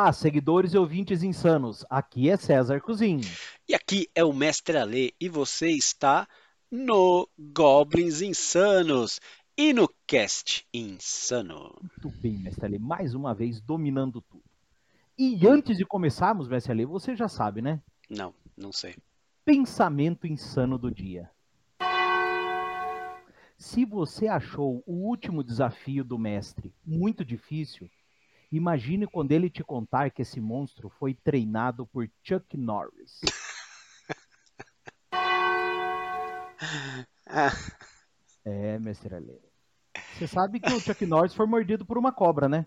Olá, seguidores e ouvintes insanos. Aqui é César Cozin. E aqui é o Mestre Ale e você está no Goblins Insanos e no Cast Insano. Muito bem, Mestre Ale, mais uma vez dominando tudo. E antes de começarmos, Mestre Ale, você já sabe, né? Não, não sei. Pensamento insano do dia. Se você achou o último desafio do mestre muito difícil, imagine quando ele te contar que esse monstro foi treinado por Chuck Norris. É, mestre Ale. Você sabe que o Chuck Norris foi mordido por uma cobra, né?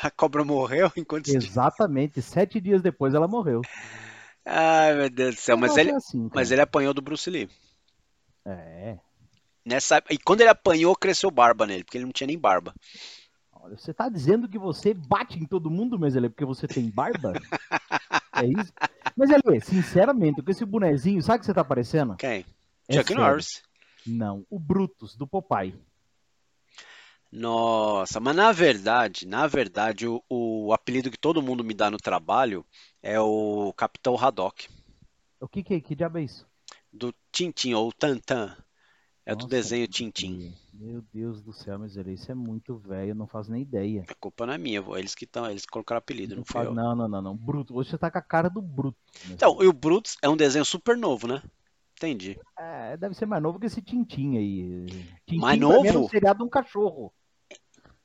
A cobra morreu enquanto. Exatamente. Sete dias depois ela morreu. Ai, meu Deus do céu. Mas ele, assim, mas ele apanhou do Bruce Lee. É. Nessa... E quando ele apanhou, cresceu barba nele, porque ele não tinha nem barba. Olha, você tá dizendo que você bate em todo mundo, mas ele é porque você tem barba? é isso? Mas ele, sinceramente, com esse bonezinho, sabe o que você tá parecendo? Quem? É Chuck sério. Norris. Não, o Brutus, do Popeye. Nossa, mas na verdade, na verdade, o, o apelido que todo mundo me dá no trabalho é o Capitão Haddock, O que que é? Que diabo é isso? do Tintin, ou Tantan. É do Nossa, desenho que Tintin. feio. Meu Deus do céu, mas ele, isso é muito velho, eu não faço nem ideia. A culpa não é minha, vô. eles que estão, eles que colocaram apelido, não faz- eu. não, não, não, não. Bruto. Hoje você tá com a cara do Bruto. Então, e o Brutus é um desenho super novo, né? Entendi. É, deve ser mais novo que esse Tintim aí. Tintim Mais mim era um novo? seriado de um cachorro.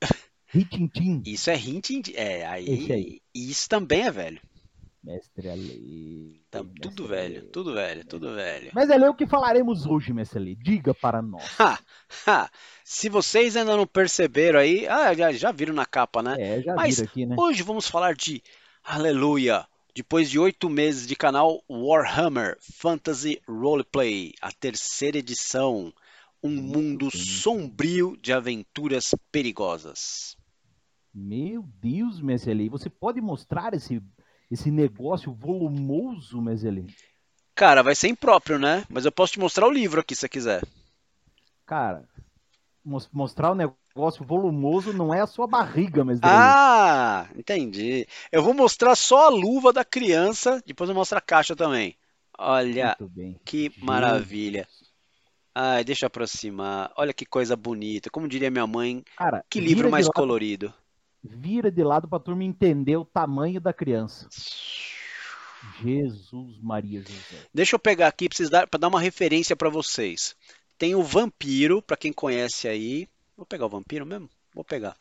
Ritintim. Isso é Hintin, é, aí. isso também é velho. Mestre Ale. Tá, mestre tudo velho, tudo velho, tudo velho. Mas é o que falaremos hoje, mestre Ale. Diga para nós. Ha, ha. Se vocês ainda não perceberam aí, ah, já, já viram na capa, né? É, já Mas viram aqui, né? Hoje vamos falar de Aleluia. Depois de oito meses de canal Warhammer Fantasy Roleplay, a terceira edição, um mundo sombrio de aventuras perigosas. Meu Deus, mestre Ale. Você pode mostrar esse, esse negócio volumoso, Ale? Cara, vai ser impróprio, né? Mas eu posso te mostrar o livro aqui se você quiser. Cara, mos- mostrar o negócio volumoso não é a sua barriga, Ale. Ah, entendi. Eu vou mostrar só a luva da criança, depois eu mostro a caixa também. Olha, que maravilha. Ai, deixa eu aproximar. Olha que coisa bonita. Como diria minha mãe, Cara, que livro mais lado- colorido. Vira de lado pra turma entender o tamanho da criança. Jesus Maria José. Deixa eu pegar aqui para dar, dar uma referência para vocês. Tem o Vampiro, para quem conhece aí. Vou pegar o Vampiro mesmo? Vou pegar.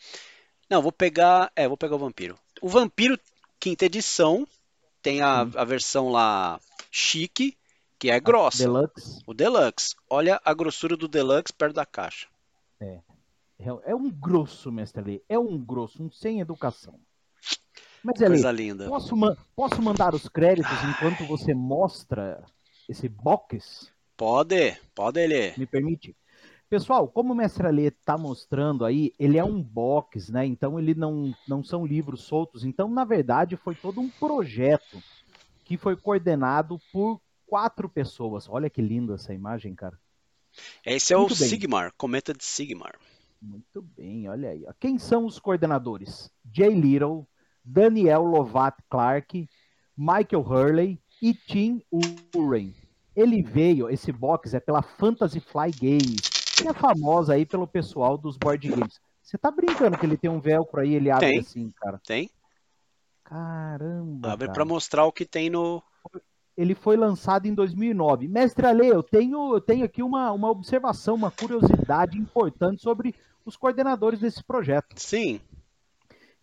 Não, vou pegar. É, vou pegar o Vampiro. O Vampiro, quinta edição, tem a, a versão lá chique, que é grossa. Deluxe O Deluxe. Olha a grossura do Deluxe perto da caixa. é, é um grosso, mestre Ali. É um grosso, um sem educação. Mas Coisa linda. posso, ma- posso mandar os créditos enquanto você mostra esse box? Pode, pode ler. Me permite? Pessoal, como o mestre Alê está mostrando aí, ele é um box, né? Então ele não, não são livros soltos. Então, na verdade, foi todo um projeto que foi coordenado por quatro pessoas. Olha que linda essa imagem, cara. Esse é o Muito bem. Sigmar, cometa de Sigmar. Muito bem, olha aí. Quem são os coordenadores? Jay Little, Daniel Lovat Clark, Michael Hurley e Tim Uren. Ele veio, esse box é pela Fantasy Fly Games, que é famosa aí pelo pessoal dos board games. Você tá brincando que ele tem um velcro aí, ele abre Tem. assim, cara. Tem? Caramba. Abre cara. para mostrar o que tem no. Ele foi lançado em 2009. Mestre Ale, eu tenho, eu tenho aqui uma, uma observação, uma curiosidade importante sobre os coordenadores desse projeto. Sim.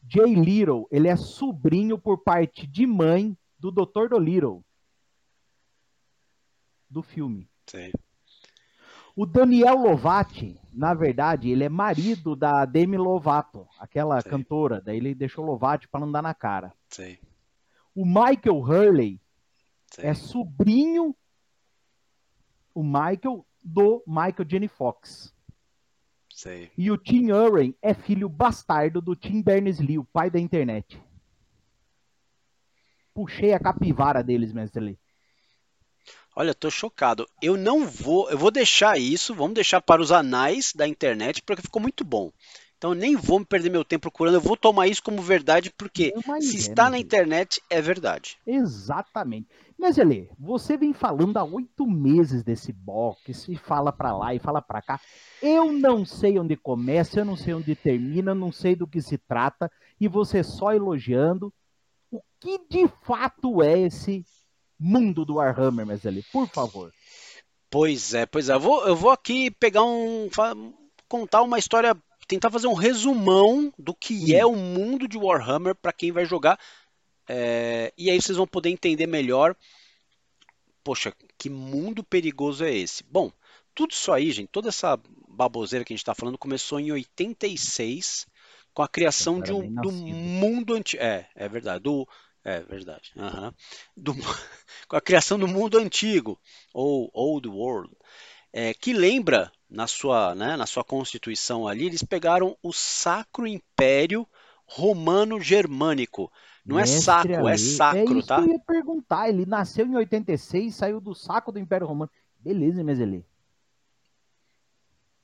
Jay Little, ele é sobrinho por parte de mãe do Dr. Dolittle. Do filme. Sei. O Daniel Lovati, na verdade, ele é marido da Demi Lovato, aquela Sei. cantora. Daí ele deixou Lovati para não dar na cara. Sei. O Michael Hurley sei. é sobrinho, o Michael, do Michael Jenny Fox. Sei. E o Tim Urren é filho bastardo do Tim Berners-Lee, o pai da internet. Puxei a capivara deles, mestre Lee. Olha, tô chocado. Eu não vou. Eu vou deixar isso. Vamos deixar para os anais da internet, porque ficou muito bom. Então eu nem vou me perder meu tempo procurando, eu vou tomar isso como verdade, porque se está na internet, é verdade. Exatamente. Mas, Elê, você vem falando há oito meses desse box, e fala pra lá e fala pra cá. Eu não sei onde começa, eu não sei onde termina, eu não sei do que se trata, e você só elogiando. O que de fato é esse mundo do Warhammer, mas Elê? Por favor. Pois é, pois é. Eu vou, eu vou aqui pegar um. contar uma história. Tentar fazer um resumão do que é o mundo de Warhammer para quem vai jogar. É, e aí vocês vão poder entender melhor. Poxa, que mundo perigoso é esse? Bom, tudo isso aí, gente, toda essa baboseira que a gente está falando começou em 86 com a criação de um do mundo antigo. É, é verdade. Do, é verdade. aham. Do- com a criação do mundo antigo, ou Old World, é, que lembra na sua, né, na sua constituição ali, eles pegaram o Sacro Império Romano Germânico. Não é Mestre saco, é Alê, sacro, isso tá? que eu ia perguntar. Ele nasceu em 86, saiu do saco do Império Romano. Beleza, mas Elê.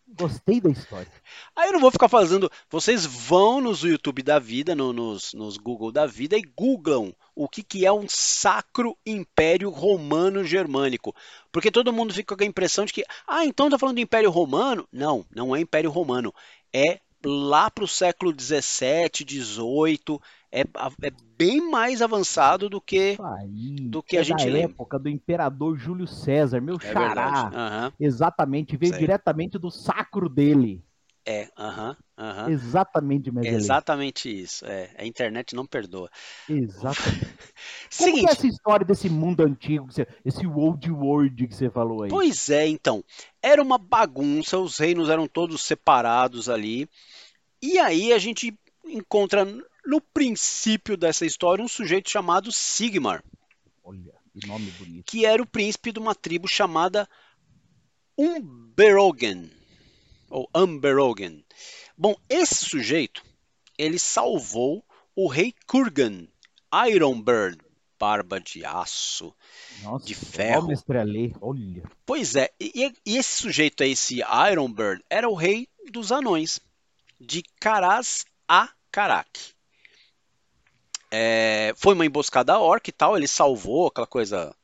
Gostei da história. Aí eu não vou ficar fazendo. Vocês vão nos YouTube da vida, no- nos, nos Google da vida e googlam o que, que é um Sacro Império Romano Germânico. Porque todo mundo fica com a impressão de que, ah, então tá falando do Império Romano? Não, não é Império Romano. É lá para o século 17, 18. É, é bem mais avançado do que. Aí. do que é a gente da lembra. época do imperador Júlio César, meu É xará. Aham, Exatamente, veio Sei. diretamente do sacro dele. é, aham, aham. Exatamente, mas Elê. Exatamente isso. É, a internet não perdoa. Exatamente. Como é Seguinte. essa história desse mundo antigo, esse old world que você falou aí? Pois é, então. Era uma bagunça, os reinos eram todos separados ali. E aí a gente encontra no princípio dessa história um sujeito chamado Sigmar, Olha, que nome bonito. que era o príncipe de uma tribo chamada Umberogen, ou Umberogen. Bom, esse sujeito, ele salvou o rei Kurgan, Ironbird, barba de aço. Nossa, De ferro. mestre Alê, olha. Pois é, e, e esse sujeito aí, esse Ironbird, era o rei dos anões, de Karaz a Karak. É, foi uma emboscada orc e tal, ele salvou aquela coisa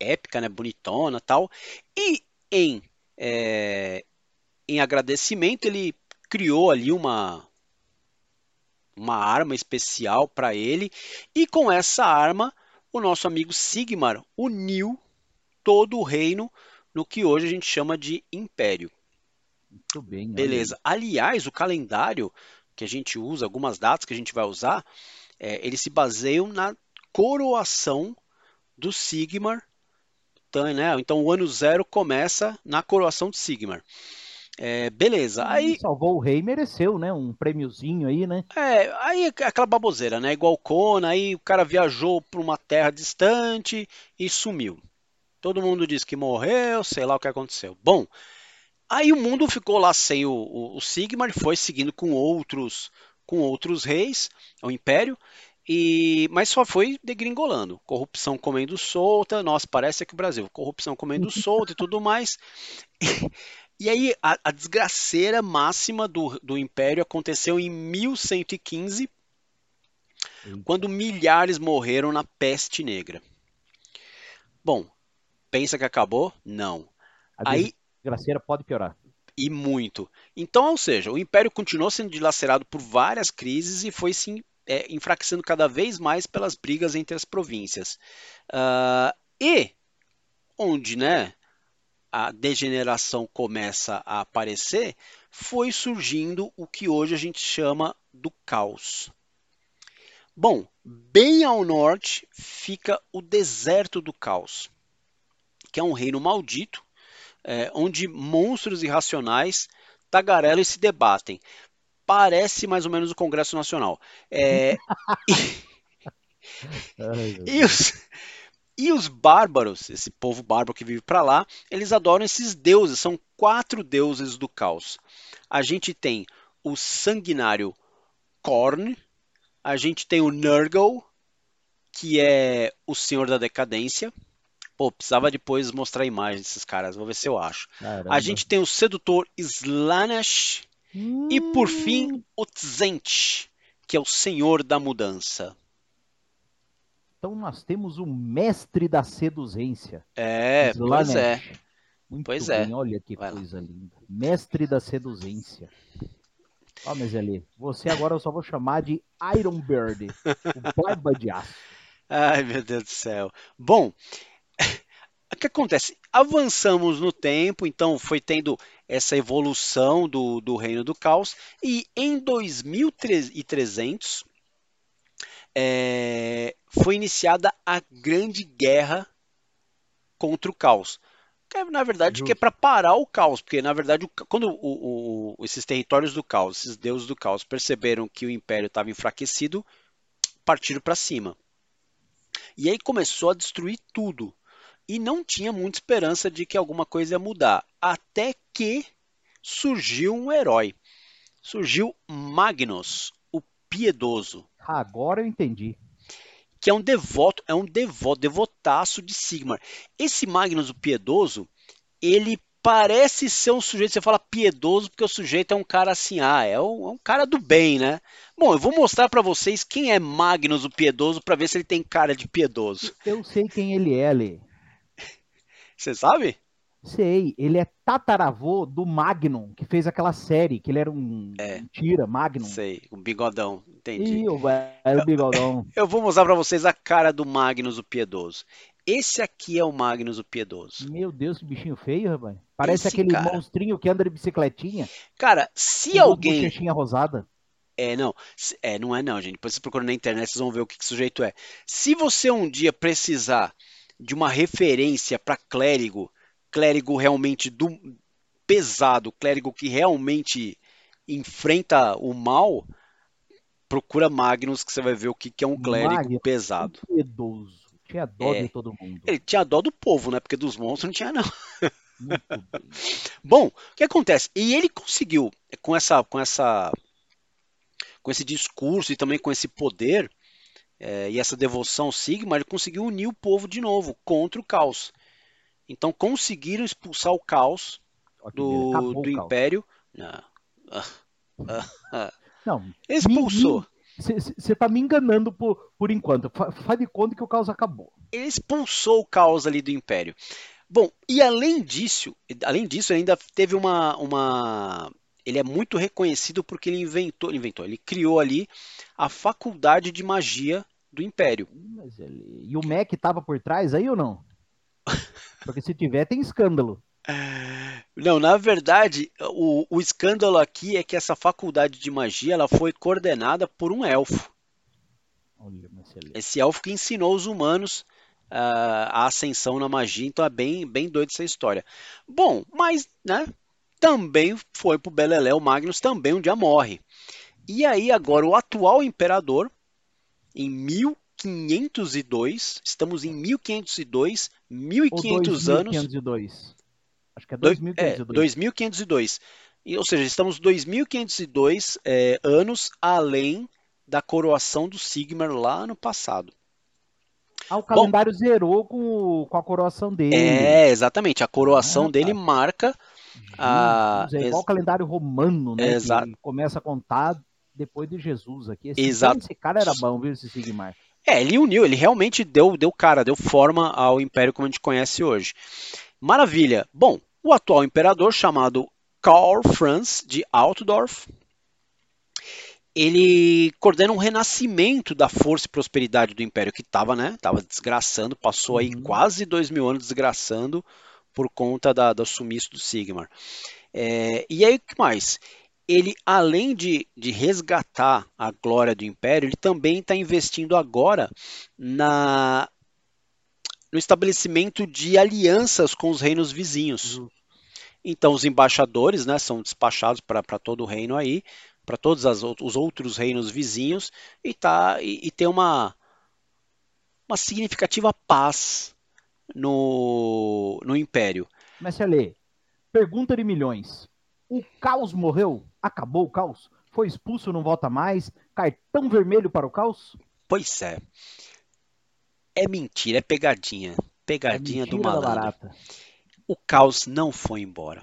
épica, né, bonitona tal. E em, é, em agradecimento ele criou ali uma uma arma especial para ele e com essa arma o nosso amigo Sigmar uniu todo o reino no que hoje a gente chama de império. Muito bem. olha Beleza. Aliás, o calendário que a gente usa, algumas datas que a gente vai usar, é, eles se baseiam na coroação do Sigmar. Então, né, então o ano zero começa na coroação de Sigmar. É, beleza. aí. Aí, Salvou o rei, mereceu, né? Um prêmiozinho aí, né? é, aí é aquela baboseira, né? Igual Conan, aí o cara viajou para uma terra distante e sumiu. Todo mundo diz que morreu, sei lá o que aconteceu. Bom, aí o mundo ficou lá sem o, o, o Sigmar, foi seguindo com outros, com outros reis, o Império, e mas só foi degringolando. Corrupção comendo solta, nossa, parece aqui o Brasil, corrupção comendo solta e tudo mais. E aí a, a desgraceira máxima do, do Império aconteceu em 1115, Eita. quando milhares morreram na peste negra. Bom, pensa que acabou? Não. A Aí desgraceira pode piorar. e muito. Então, ou seja, o Império continuou sendo dilacerado por várias crises e foi se é, enfraquecendo cada vez mais pelas brigas entre as províncias. Ah, e onde, né, a degeneração começa a aparecer, foi surgindo o que hoje a gente chama do caos. Bom, bem ao norte fica o deserto do caos, que é um reino maldito, é, onde monstros irracionais tagarelam e se debatem. Parece mais ou menos o Congresso Nacional. É, meu e, os, e os bárbaros, esse povo bárbaro que vive para lá, eles adoram esses deuses. São quatro deuses do caos. A gente tem o sanguinário Korn, a gente tem o Nurgle, que é o senhor da decadência. Pô, precisava depois mostrar a imagem desses caras, vou ver se eu acho. Caramba. A gente tem o sedutor Slaanesh, E por fim, o Tzent, que é o senhor da mudança. Então nós temos o mestre da seduzência. É, pois é. Muito Pois bem, é. olha que Vai lá. coisa linda. Mestre da seduzência. Ó, mas ali, você agora eu só vou chamar de Iron Bird, o barba de aço. Ai, meu Deus do céu. Bom, o que acontece? Avançamos no tempo, então foi tendo essa evolução do, do Reino do Caos, e em 2300 é, foi iniciada a Grande Guerra contra o Caos. Que, na verdade, que é Justo. para parar o caos, porque na verdade, o quando o- o- esses territórios do caos, esses deuses do caos perceberam que o império estava enfraquecido, partiram para cima. E aí começou a destruir tudo. E não tinha muita esperança de que alguma coisa ia mudar. Até que surgiu um herói. Surgiu Magnus, piedoso, Agora eu entendi. que é um devoto, é um devoto, devotaço de Sigmar. Esse Magnus, o piedoso, ele parece ser um sujeito, você fala piedoso porque o sujeito é um cara assim, ah, é um, é um cara do bem, né? Bom, eu vou mostrar para vocês quem é Magnus, o piedoso, para ver se ele tem cara de piedoso. Eu sei quem ele é, Lê. Você sabe? Sei, ele é tataravô do Magnum, que fez aquela série, que ele era um, É. um tira, Magnum. Sei, o bigodão, entendi. Ih, o velho bigodão. Eu vou mostrar para vocês a cara do Magnus, o piedoso. Esse aqui é o Magnus, o piedoso. Meu Deus, que bichinho feio, rapaz. Parece Esse aquele cara. monstrinho que anda de bicicletinha. Cara, se alguém bochechinha rosada. É, não. É, não é não, gente. Depois vocês procuram na internet, vocês vão ver o que, que sujeito é. Se você um dia precisar de uma referência para clérigo, clérigo realmente do pesado, clérigo que realmente enfrenta o mal, procura Magnus que você vai ver o que, que é um clérigo Magnus. pesado. Piedoso. Tinha dó É. de todo mundo. Ele tinha dó do povo, né? Porque dos monstros não tinha não. Bom, o que acontece? E ele conseguiu, com essa, com essa, com esse discurso e também com esse poder eh, e essa devoção Sigma, ele conseguiu unir o povo de novo contra o caos. Então conseguiram expulsar o caos do. Acabou do. Império. Não. Ah, ah, ah. Não, Expulsou. você tá me enganando por, por enquanto. Fa- Faz de conta que o caos acabou. Ele expulsou o caos ali do Império. Bom, e além disso, além disso, ele ainda teve uma, uma. Ele é muito reconhecido porque ele inventou, ele inventou, ele criou ali a faculdade de magia do Império. Ele... E o Mac tava por trás aí ou não? Porque se tiver, tem escândalo. Não, na verdade, o, o escândalo aqui é que essa faculdade de magia ela foi coordenada por um elfo. Olha. Esse elfo que ensinou os humanos ah, a ascensão na magia, então é bem, bem doido essa história. Bom, mas, né, também foi pro Beleléu, o Magnus também um dia morre. E aí agora o atual imperador, em 1502, estamos em 1502, Ou 1500 anos, 2502. Acho que é Dois- 2502. É, 2502. E, ou seja, estamos 2502 é, anos além da coroação do Sigmar lá no passado. Ah, o calendário zerou com, com a coroação dele. É, exatamente. A coroação Ah, dele tá. marca. Jesus, é igual o calendário romano, né? Exato. Que começa a contar depois de Jesus aqui. Esse, Exato. esse cara era bom, viu, esse Sigmar? É, ele uniu, ele realmente deu, deu cara, deu forma ao império como a gente conhece hoje. Maravilha. Bom, o atual imperador, chamado Karl Franz de Altdorf, ele coordena um renascimento da força e prosperidade do império que estava, né? Tava desgraçando, passou aí Uhum. quase dois mil anos desgraçando por conta da, do sumiço do Sigmar. É, e aí, o que mais? Ele, além de, de resgatar a glória do império, ele também está investindo agora na, no estabelecimento de alianças com os reinos vizinhos. Justo. Então, os embaixadores né, são despachados para todo o reino aí, para todos as os outros reinos vizinhos, e, tá, e, e tem uma, uma significativa paz no, no império. Se lê, pergunta de milhões. O caos morreu? Acabou o caos? Foi expulso, não volta mais? Cartão vermelho para o caos? Pois é. É mentira, é pegadinha. É Pegadinha do mentira da malandro. O caos não foi embora.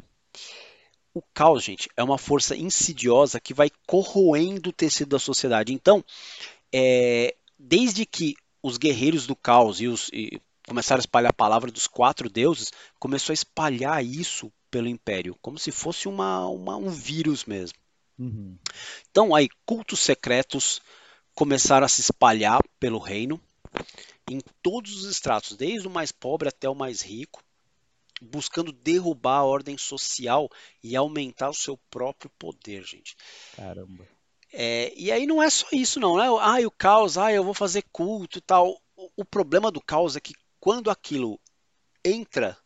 O caos, gente, é uma força insidiosa que vai corroendo o tecido da sociedade. Então, é, desde que os guerreiros do caos e, os, e começaram a espalhar a palavra dos quatro deuses, começou a espalhar isso pelo império, como se fosse uma, uma um vírus mesmo. Uhum. Então, aí, cultos secretos começaram a se espalhar pelo reino, em todos os estratos, desde o mais pobre até o mais rico, buscando derrubar a ordem social e aumentar o seu próprio poder, gente. Caramba. É, e aí não é só isso, não. Né? Ah, o caos, ah, eu vou fazer culto e tal. O, o problema do caos é que quando aquilo entra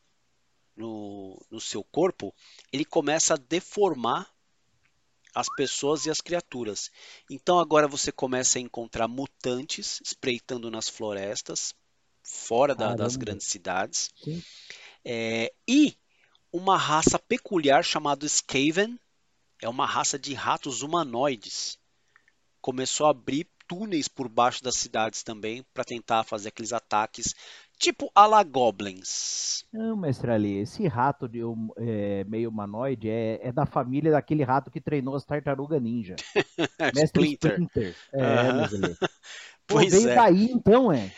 no, no seu corpo, ele começa a deformar as pessoas e as criaturas. Então agora você começa a encontrar mutantes espreitando nas florestas, fora da, das grandes cidades. É, e uma raça peculiar chamada Skaven, é uma raça de ratos humanoides. Começou a abrir túneis por baixo das cidades também para tentar fazer aqueles ataques tipo a la Goblins. Não, mestre Ali, esse rato de, é, meio humanoide é, é, da família daquele rato que treinou as tartarugas ninja. mestre Splinter. Splinter. É, uh -huh. pois veio é. daí então, é.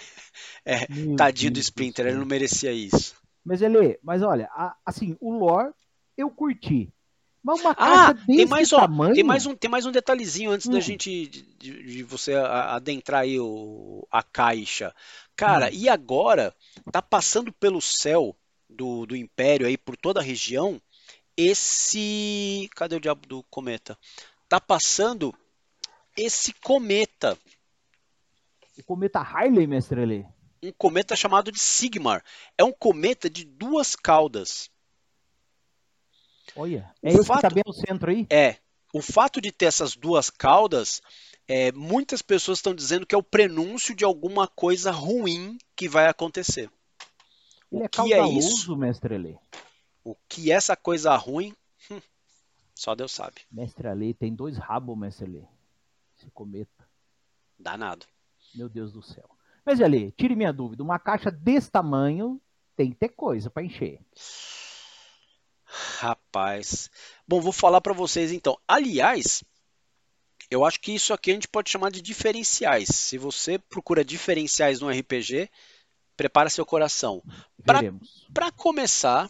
É, Meu tadinho Deus do Splinter, ele não merecia isso. Mas ele, mas olha, a, assim, o lore eu curti. Mas uma ah, tem mais, ó, tamanho... tem mais um tem mais um detalhezinho antes hum. da gente de, de, você adentrar aí o, a caixa. Cara, hum. e agora tá passando pelo céu do, do Império aí por toda a região esse, cadê o diabo do cometa? Tá passando esse cometa. O cometa Harley, mestre ali. Um cometa chamado de Sigmar. É um cometa de duas caudas. Olha, é o esse fato, que tá bem no centro aí? É. O fato de ter essas duas caudas, é, muitas pessoas estão dizendo que é o prenúncio de alguma coisa ruim que vai acontecer. Ele o é que é isso, mestre Lê? O que é essa coisa ruim, hum, só Deus sabe. Mestre Ali tem dois rabos, mestre Lê. Esse cometa. Danado. Meu Deus do céu. Mas ali, tire minha dúvida. Uma caixa desse tamanho tem que ter coisa para encher. Rapaz. Bom, vou falar para vocês então. Aliás, eu acho que isso aqui a gente pode chamar de diferenciais. Se você procura diferenciais no RPG, prepara seu coração. Para começar,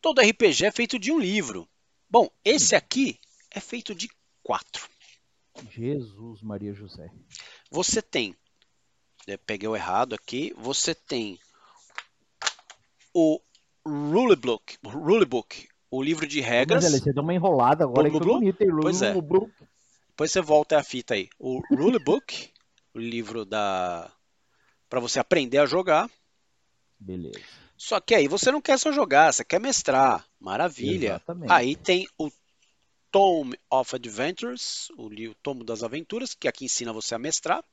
todo RPG é feito de um livro. Bom, esse aqui é feito de quatro. Jesus Maria José. Você tem, peguei o errado aqui, você tem o Rulebook, Rulebook, o livro de regras. Mas, você deu uma enrolada agora que bonito, hein? Pois é. Depois você volta a fita aí. O Rulebook, o livro da para você aprender a jogar. Beleza. Só que aí você não quer só jogar, você quer mestrar. Maravilha. Exatamente. Aí tem o Tome of Adventures, o Tomo das Aventuras, que aqui ensina você a mestrar.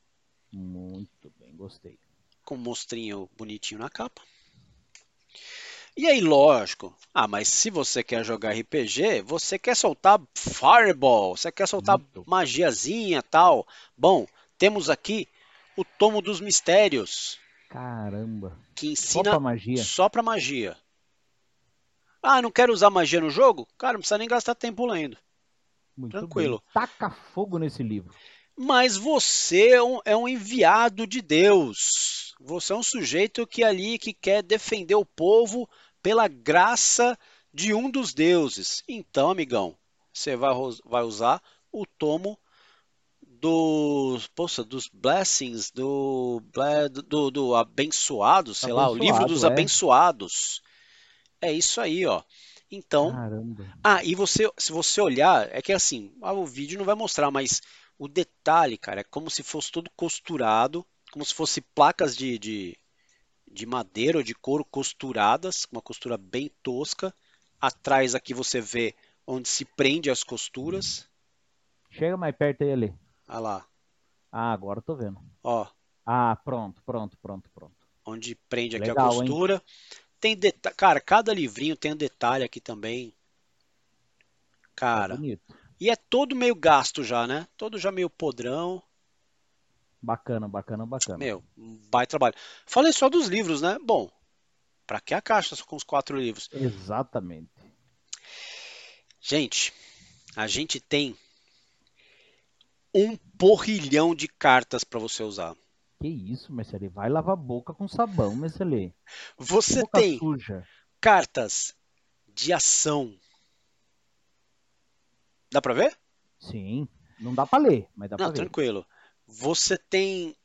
Muito bem, gostei. Com um monstrinho bonitinho na capa. E aí, lógico, ah, mas se você quer jogar RPG, você quer soltar Fireball, você quer soltar Muito. magiazinha tal. Bom, temos aqui o Tomo dos Mistérios. Caramba. Que ensina só pra magia. Só pra magia. Ah, não quero usar magia no jogo? Cara, não precisa nem gastar tempo lendo. Muito Tranquilo. Bem. Taca fogo nesse livro. Mas você é um, é um enviado de Deus. Você é um sujeito que ali que quer defender o povo pela graça de um dos deuses. Então, amigão, você vai, vai usar o tomo dos, poxa, dos blessings, do, do, do abençoado, sei abençoado, lá, o livro dos é. abençoados. É isso aí, ó. Então, Caramba. ah, e você, se você olhar, é que assim, ah, o vídeo não vai mostrar, mas o detalhe, cara, é como se fosse todo costurado como se fosse placas de, de, de madeira ou de couro costuradas, uma costura bem tosca. Atrás aqui você vê onde se prende as costuras. Chega mais perto aí, ali. Ah lá. Ah, agora eu tô vendo. Ó. Ah, pronto, pronto, pronto, pronto. Onde prende aqui Legal, a costura. Hein? Tem detalhe, cara, cada livrinho tem um detalhe aqui também. Cara. É e é todo meio gasto já, né? Todo já meio podrão. Bacana, bacana, bacana. Meu, vai trabalho. Falei só dos livros, né? Bom, para que a caixa com os quatro livros? Exatamente. Gente, a gente tem um porrilhão de cartas para você usar. Que isso, Messi Vai lavar a boca com sabão, Messi Você tem suja. cartas de ação. Dá para ver? Sim. Não dá para ler, mas dá para ver. Tranquilo. Você tem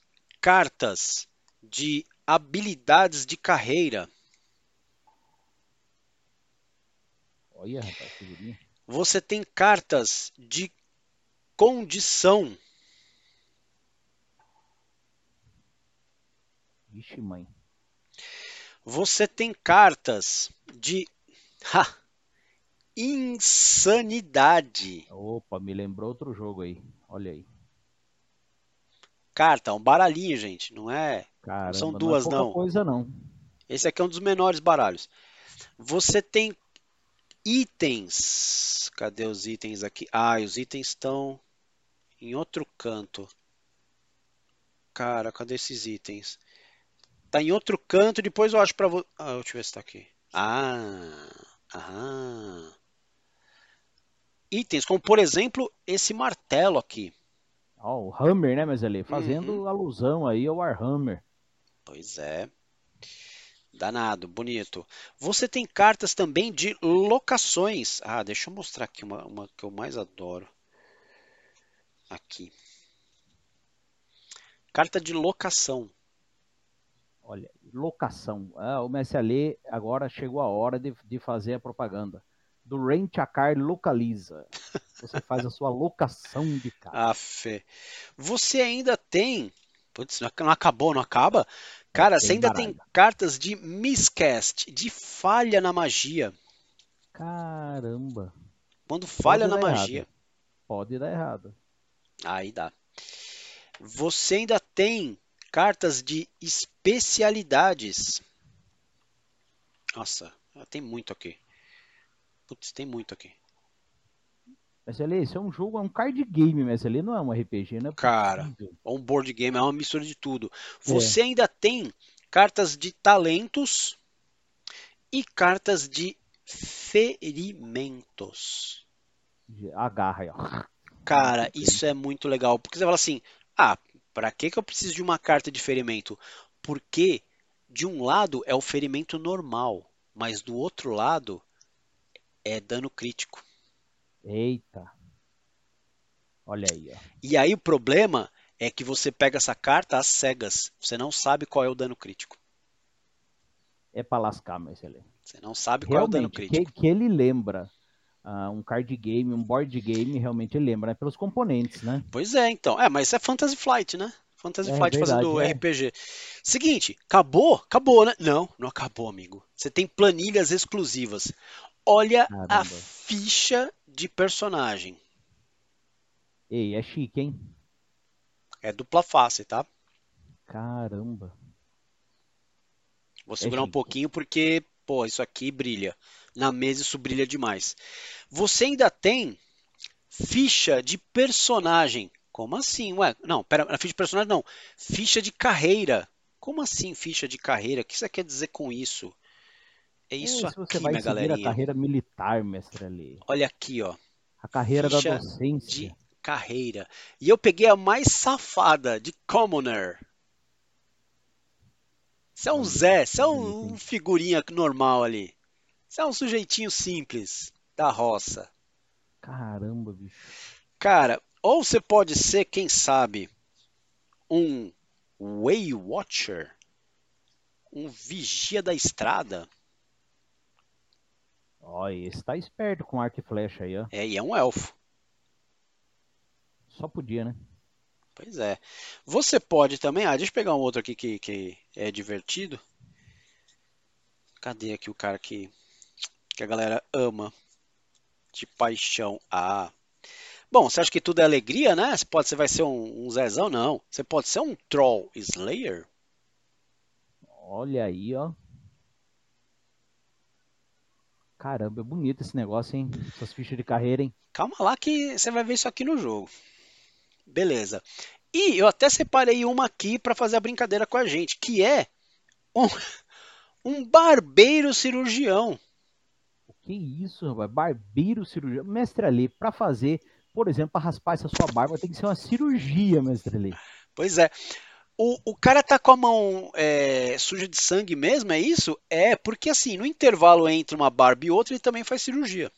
cartas de habilidades de carreira. Olha, rapaz, figurinha. Você tem cartas de condição. Vixe, mãe. Você tem cartas de ha, insanidade. Opa, me lembrou outro jogo aí. Olha aí. Carta, um baralhinho, gente. Não é. Caramba, não são duas, não. É não. coisa, não. Esse aqui é um dos menores baralhos. Você tem itens. Cadê os itens aqui? Ah, os itens estão em outro canto. Cara, cadê esses itens? Tá em outro canto, depois eu acho pra você. Ah, deixa eu ver se tá aqui. Ah, ah. Itens, como por exemplo, esse martelo aqui. Ó, o Hammer, né, mas ali fazendo uhum. alusão aí ao Warhammer. Pois é. Danado, bonito. Você tem cartas também de locações. Ah, deixa eu mostrar aqui uma, uma que eu mais adoro. Aqui. Carta de locação. Olha, locação. Ah, o MSLE agora chegou a hora de, de fazer a propaganda. Do Rent a Car Localiza. Você faz a sua locação de carro. Ah, fé. Você ainda tem. Putz, não acabou, não acaba? Cara, você ainda baralho. tem cartas de miscast, de falha na magia. Caramba. Quando falha na magia. Errado. Pode dar errado. Aí dá. Você ainda tem cartas de especialidades. Nossa, tem muito aqui. Putz, tem muito aqui. Mas ali, isso é um jogo, é um card game, mas ali não é um RPG, né? Cara, é um board game, é uma mistura de tudo. Você é. ainda tem cartas de talentos e cartas de ferimentos. Agarra aí, ó. Cara, isso é muito legal, porque você fala assim: "Ah, para que que eu preciso de uma carta de ferimento?" Porque de um lado é o ferimento normal, mas do outro lado é dano crítico. Eita. Olha aí, ó. E aí o problema é que você pega essa carta às cegas. Você não sabe qual é o dano crítico. É para lascar, Marcelo. Você não sabe qual realmente, é o dano crítico. Que, que ele lembra uh, um card game, um board game, realmente ele lembra, né? Pelos componentes, né? Pois é, então. É, mas isso é Fantasy Flight, né? Fantasy é, Flight verdade, fazendo é. RPG. Seguinte, acabou? Acabou, né? Não, não acabou, amigo. Você tem planilhas exclusivas. Olha Caramba. a ficha de personagem. Ei, é chique, hein? É dupla face, tá? Caramba. Vou segurar é um pouquinho porque, pô, isso aqui brilha. Na mesa isso brilha demais. Você ainda tem ficha de personagem. Como assim? Ué, não, pera, ficha de personagem não. Ficha de carreira. Como assim ficha de carreira? O que você quer dizer com isso? É isso é, aqui, você vai minha galerinha. a carreira militar, mestre ali. Olha aqui, ó. A carreira Ficha da docência. De carreira. E eu peguei a mais safada, de Commoner. Você é um Zé, você é um, um figurinha normal ali. Você é um sujeitinho simples da roça. Caramba, bicho. Cara, ou você pode ser, quem sabe, um Way Watcher, um vigia da estrada. Ó, esse tá esperto com arco e flecha aí, ó. É, e é um elfo. Só podia, né? Pois é. Você pode também. Ah, deixa eu pegar um outro aqui que, que é divertido. Cadê aqui o cara que, que a galera ama? De paixão. Ah. Bom, você acha que tudo é alegria, né? Você pode, você vai ser um, um Zezão? Não. Você pode ser um Troll Slayer. Olha aí, ó. Caramba, é bonito esse negócio, hein? Essas fichas de carreira, hein? Calma lá que você vai ver isso aqui no jogo. Beleza. E eu até separei uma aqui para fazer a brincadeira com a gente, que é um, um barbeiro cirurgião. O Que isso, rapaz? Barbeiro, cirurgia. Mestre Ali, para fazer, por exemplo, para raspar essa sua barba, tem que ser uma cirurgia, mestre Ali. Pois é. O, o cara tá com a mão é, suja de sangue mesmo, é isso? É, porque assim, no intervalo entre uma barba e outra, ele também faz cirurgia.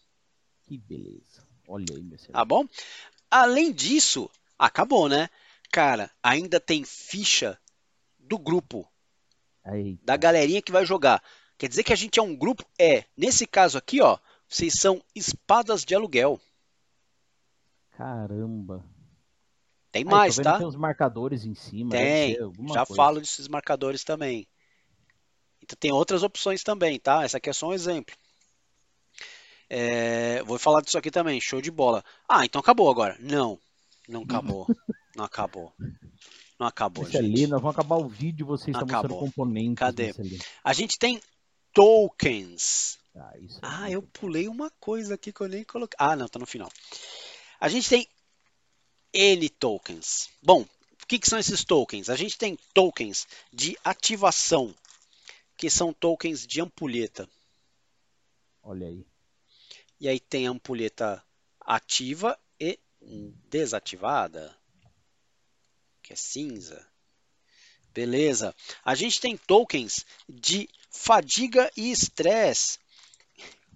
Que beleza. Olha aí, mestre. Tá bom? Além disso, acabou, né? Cara, ainda tem ficha do grupo, Eita. da galerinha que vai jogar. Quer dizer que a gente é um grupo? É. Nesse caso aqui, ó, vocês são espadas de aluguel. Caramba. Tem Ah, mais, tá? Tem uns marcadores em cima. Tem. Já coisa. falo desses marcadores também. Então tem outras opções também, tá? Essa aqui é só um exemplo. É, vou falar disso aqui também, show de bola. Ah, então acabou agora. Não, não acabou. Não acabou. Não acabou, Mestre Ali, gente. nós vamos acabar o vídeo e você está mostrando Acabou. componentes. Cadê? A gente tem tokens. Ah, isso é Ah, eu pulei uma coisa aqui que eu nem coloquei. Ah, não, tá no final. A gente tem N tokens. Bom, o que, que são esses tokens? A gente tem tokens de ativação, que são tokens de ampulheta. Olha aí. E aí tem a ampulheta ativa e desativada, que é cinza. Beleza. A gente tem tokens de fadiga e estresse.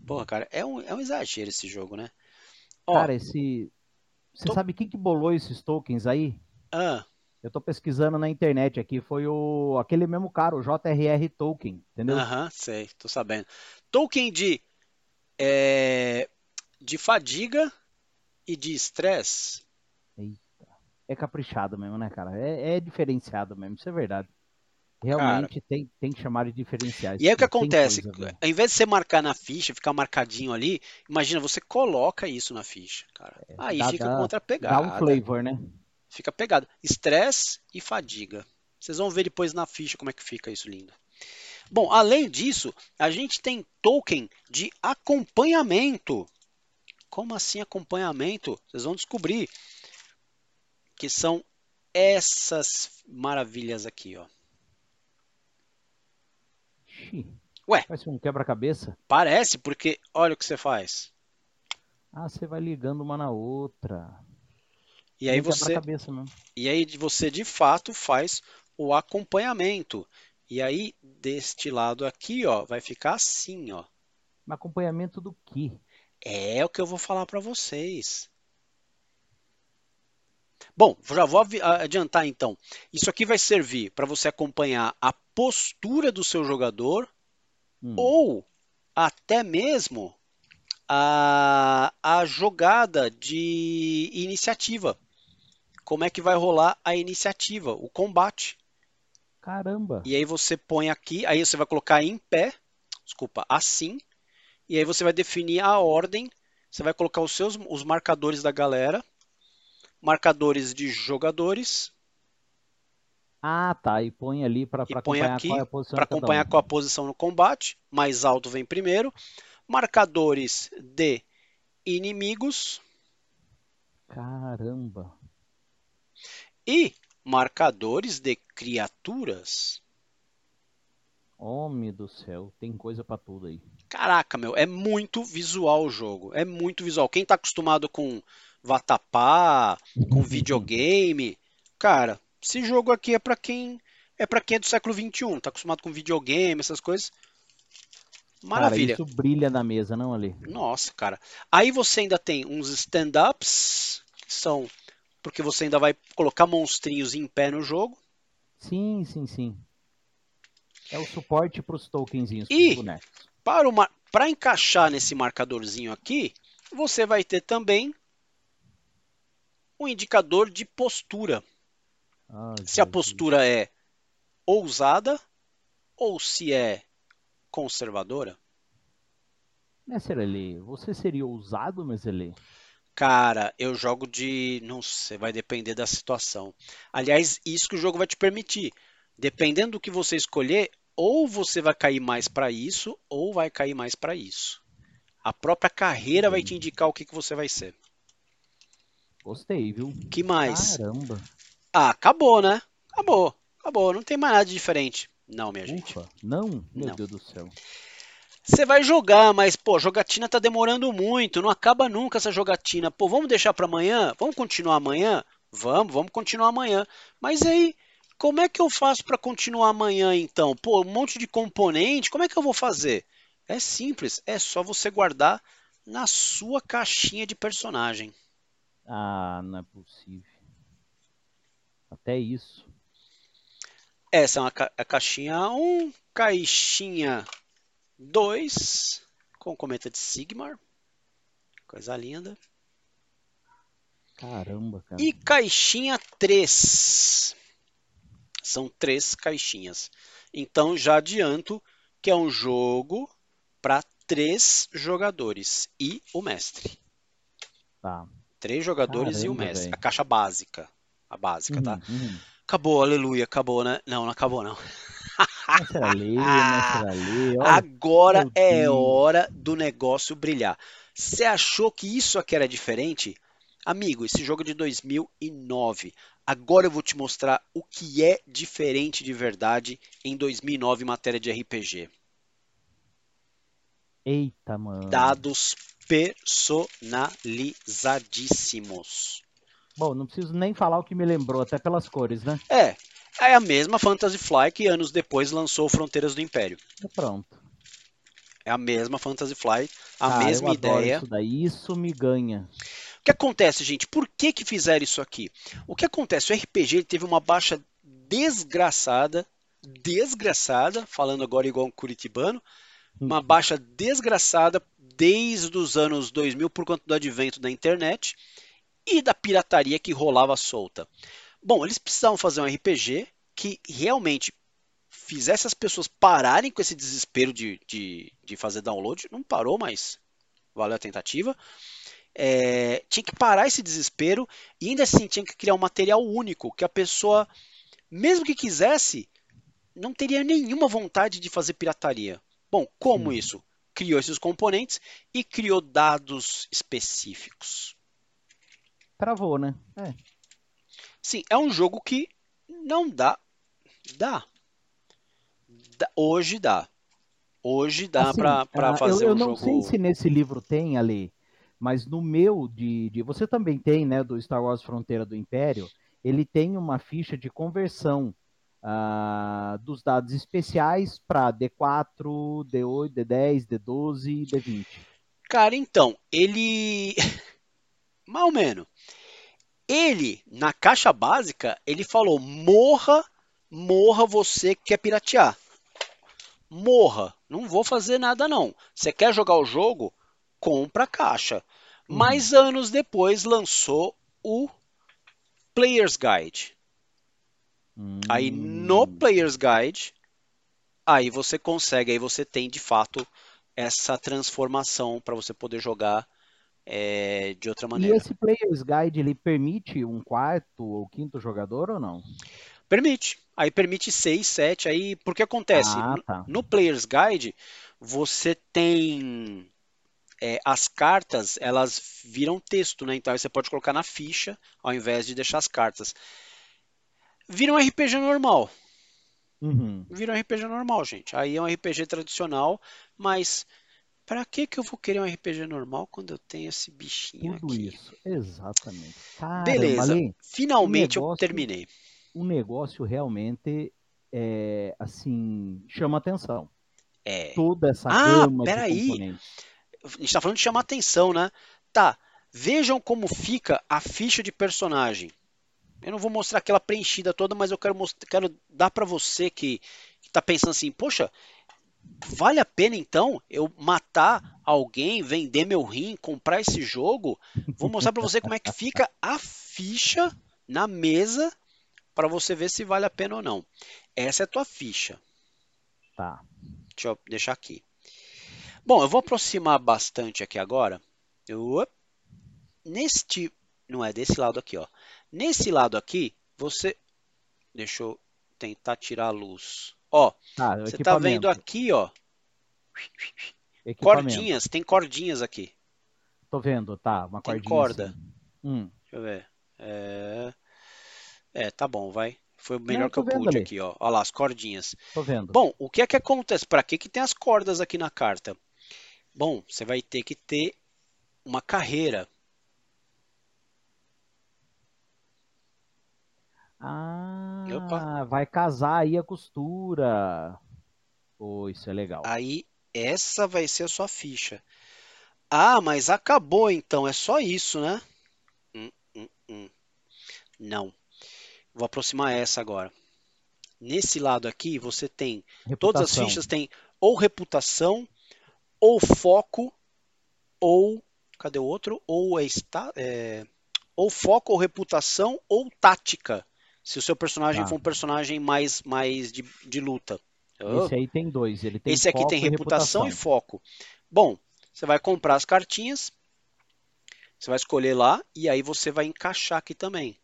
Porra, cara, é um, é um exagero esse jogo, né? Ó, Cara, esse. Você tô- sabe quem que bolou esses tokens aí? ah, Eu tô pesquisando na internet aqui. Foi o aquele mesmo cara, o JRR Tolkien, entendeu? aham, sei, tô sabendo. Token de, é, de fadiga e de estresse. É caprichado mesmo, né, cara? É, é diferenciado mesmo, isso é verdade. Realmente tem, tem que chamar de diferenciais. E aí o que acontece? Ao invés de você marcar na ficha, ficar marcadinho ali, imagina, você coloca isso na ficha, cara. Aí dá- fica dá- contra a Dá pegada. um flavor, né? Fica pegado. Estresse e fadiga. Vocês vão ver depois na ficha como é que fica isso lindo. Bom, além disso, a gente tem token de acompanhamento. Como assim acompanhamento? Vocês vão descobrir que são essas maravilhas aqui, ó. Ué. Ser um quebra-cabeça? Parece porque olha o que você faz. Ah, você vai ligando uma na outra. E aí Um você. E aí você de fato faz o acompanhamento. E aí deste lado aqui, ó, vai ficar assim, ó. Mas acompanhamento do quê? É o que eu vou falar para vocês. Bom, já vou adiantar então. Isso aqui vai servir para você acompanhar a postura do seu jogador Hum. ou até mesmo a, a jogada de iniciativa. Como é que vai rolar a iniciativa, o combate. Caramba. E aí você põe aqui, aí você vai colocar em pé, desculpa, assim, e aí você vai definir a ordem, você vai colocar os seus os marcadores da galera, marcadores de jogadores, Ah, tá. E põe ali para acompanhar aqui qual é a posição para acompanhar um. qual a posição no combate, mais alto vem primeiro, marcadores de inimigos Caramba. e marcadores de criaturas. Homem do céu, tem coisa pra tudo aí. Caraca, meu, é muito visual o jogo. É muito visual. Quem tá acostumado com vatapá, com videogame, cara, esse jogo aqui é pra quem é para quem é do século 21, tá acostumado com videogame, essas coisas. Maravilha. Cara, isso brilha na mesa, não ali? Nossa, cara. Aí você ainda tem uns stand-ups, que são porque você ainda vai colocar monstrinhos em pé no jogo. Sim, sim, sim. É o suporte pros tokenzinhos, pros E-. Para, para encaixar nesse marcadorzinho aqui, você vai ter também um indicador de postura. Ah, Se a postura é ousada ou se é conservadora. Mestre Lele, você seria ousado, Mestre Lele? Cara, eu jogo de. Não sei, vai depender da situação. Aliás, isso que o jogo vai te permitir. Dependendo do que você escolher, ou você vai cair mais para isso, ou vai cair mais para isso. A própria carreira vai te indicar o que, que você vai ser. Gostei, viu? Que mais? Caramba. Ah, acabou, né? Acabou. Acabou. Não tem mais nada de diferente. Não, minha gente. Ufa. Não? Meu Não. Deus do céu. Você vai jogar, mas, pô, jogatina tá demorando muito, não acaba nunca essa jogatina. Pô, vamos deixar para amanhã? Vamos continuar amanhã? Vamos, vamos continuar amanhã. Mas aí, como é que eu faço para continuar amanhã então? Pô, um monte de componente, como é que eu vou fazer? É simples, é só você guardar na sua caixinha de personagem. Ah, não é possível. Até isso. Essa é uma ca a caixinha 1, caixinha 2, com cometa de Sigmar. Coisa linda. Caramba, cara. E caixinha 3. São três caixinhas. Então já adianto que é um jogo para três jogadores e o mestre. Tá. Três jogadores Caramba, e o mestre. véio. A caixa básica. A básica, Uhum, tá? uhum. Acabou, aleluia, acabou, né? Não, não acabou, não. Alê. Olha, Agora é hora do negócio brilhar. Você achou que isso aqui era diferente? Amigo, esse jogo é de 2009. Agora eu vou te mostrar o que é diferente de verdade em 2009 em matéria de RPG. Eita, mano. Dados personalizadíssimos. Bom, não preciso nem falar o que me lembrou, até pelas cores, né? É, é a mesma Fantasy Fly que anos depois lançou Fronteiras do Império. E pronto. É a mesma Fantasy Fly, a Ah, mesma ideia. Isso daí, isso me ganha. O que acontece, gente? Por que, que fizeram isso aqui? O que acontece? O RPG teve uma baixa desgraçada, desgraçada, falando agora igual um curitibano, uma baixa desgraçada desde os anos 2000 por conta do advento da internet e da pirataria que rolava solta. Bom, eles precisavam fazer um RPG que realmente fizesse as pessoas pararem com esse desespero de, de, de fazer download. Não parou, mas valeu a tentativa. É, tinha que parar esse desespero e ainda assim tinha que criar um material único que a pessoa, mesmo que quisesse, não teria nenhuma vontade de fazer pirataria. Bom, como Sim. isso? Criou esses componentes e criou dados específicos. Travou, né? É. Sim, é um jogo que não dá. Dá. Dá- hoje dá. Hoje dá Assim, pra ah, fazer eu, eu um não jogo. sei se nesse livro tem, Ali, mas no meu de, de- Você também tem, né? Do Star Wars Fronteira do Império. Ele tem uma ficha de conversão ah, dos dados especiais para D4, D8, D10, D12 e D20. Cara, então, ele. Ou menos. Ele, na caixa básica, ele falou: morra, morra você que quer piratear. Morra, não vou fazer nada não. Você quer jogar o jogo? Compra a caixa. Uhum. Mas anos depois lançou o Player's Guide. Aí no Hum, Player's Guide, aí você consegue, aí você tem de fato essa transformação para você poder jogar é, de outra E maneira. esse Player's Guide, ele permite um quarto ou quinto jogador ou não? Permite. Aí permite 6, 7. Aí, porque acontece? Ah, No- tá. No Player's Guide, você tem é, as cartas, elas viram texto, né? Então aí você pode colocar na ficha ao invés de deixar as cartas. Vira um RPG normal. Uhum. Vira um RPG normal, gente. Aí é um RPG tradicional, mas pra que que eu vou querer um RPG normal quando eu tenho esse bichinho Tudo aqui? isso, exatamente. Caramba, Beleza. Ali, Finalmente eu negócio- terminei. o negócio realmente é assim, chama atenção. É. Toda essa Ah, gama peraí. de componentes. a gente está falando de chamar atenção, né? Tá, vejam como fica a ficha de personagem. Eu não vou mostrar aquela preenchida toda, mas eu quero, mostrar, quero dar para você que está pensando assim, poxa, vale a pena então eu matar alguém, vender meu rim, comprar esse jogo? Vou mostrar para você como é que fica a ficha na mesa para você ver se vale a pena ou não. Essa é a tua ficha. Tá. Deixa eu deixar aqui. Bom, eu vou aproximar bastante aqui agora. Eu, neste, não é desse lado aqui, ó. Nesse lado aqui, você, deixa eu tentar tirar a luz. Ó, o você tá vendo aqui, ó, cordinhas, tem cordinhas aqui. Tô vendo, tá, uma Tem cordinha. corda. assim. Hum. Deixa eu ver. É, é, tá bom, vai. Foi o melhor Não, que eu pude ali. aqui, ó. Olha lá as cordinhas. Tô vendo. Bom, o que é que acontece? Para que que tem as cordas aqui na carta? Bom, você vai ter que ter uma carreira. Ah, Opa. vai casar aí a costura. Pô, isso é legal. Aí essa vai ser a sua ficha. Ah, mas acabou então, é só isso, né? Hum, hum, hum. Não. Vou aproximar essa agora. Nesse lado aqui, você tem. Todas as Reputação. fichas têm ou reputação, ou foco, ou. Cadê o outro? Ou é, esta, é, ou foco, ou reputação, ou tática. Se o seu personagem Tá. for um personagem mais, mais de, de luta. Oh, Esse aí tem dois. Ele tem esse aqui tem e reputação e foco. Bom, você vai comprar as cartinhas, você vai escolher lá e aí você vai encaixar aqui também.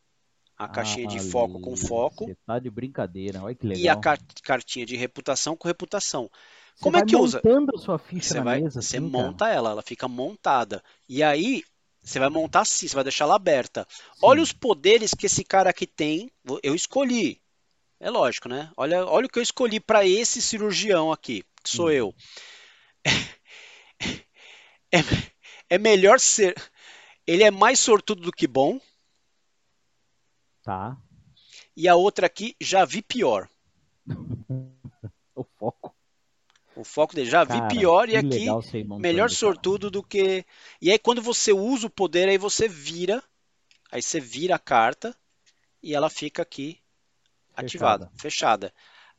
A caixinha de foco com foco Você tá de brincadeira. Olha que legal. e a car- cartinha de reputação com reputação. Você como é que usa? montando a sua ficha Você na vai, mesa. você assim, cara. monta ela, ela fica montada. E aí você vai montar assim, você vai deixar ela aberta. Sim. Olha os poderes que esse cara aqui tem. Eu escolhi. É lógico, né? Olha, olha o que eu escolhi para esse cirurgião aqui, que sou Hum. eu. É, é melhor ser. Ele é mais sortudo do que bom. Tá. E a outra aqui, já vi pior. O foco. O foco dele, já vi Cara, pior. E aqui, melhor sortudo do que. E aí, quando você usa o poder, aí você vira. Aí você vira a carta e ela fica aqui ativada, fechada.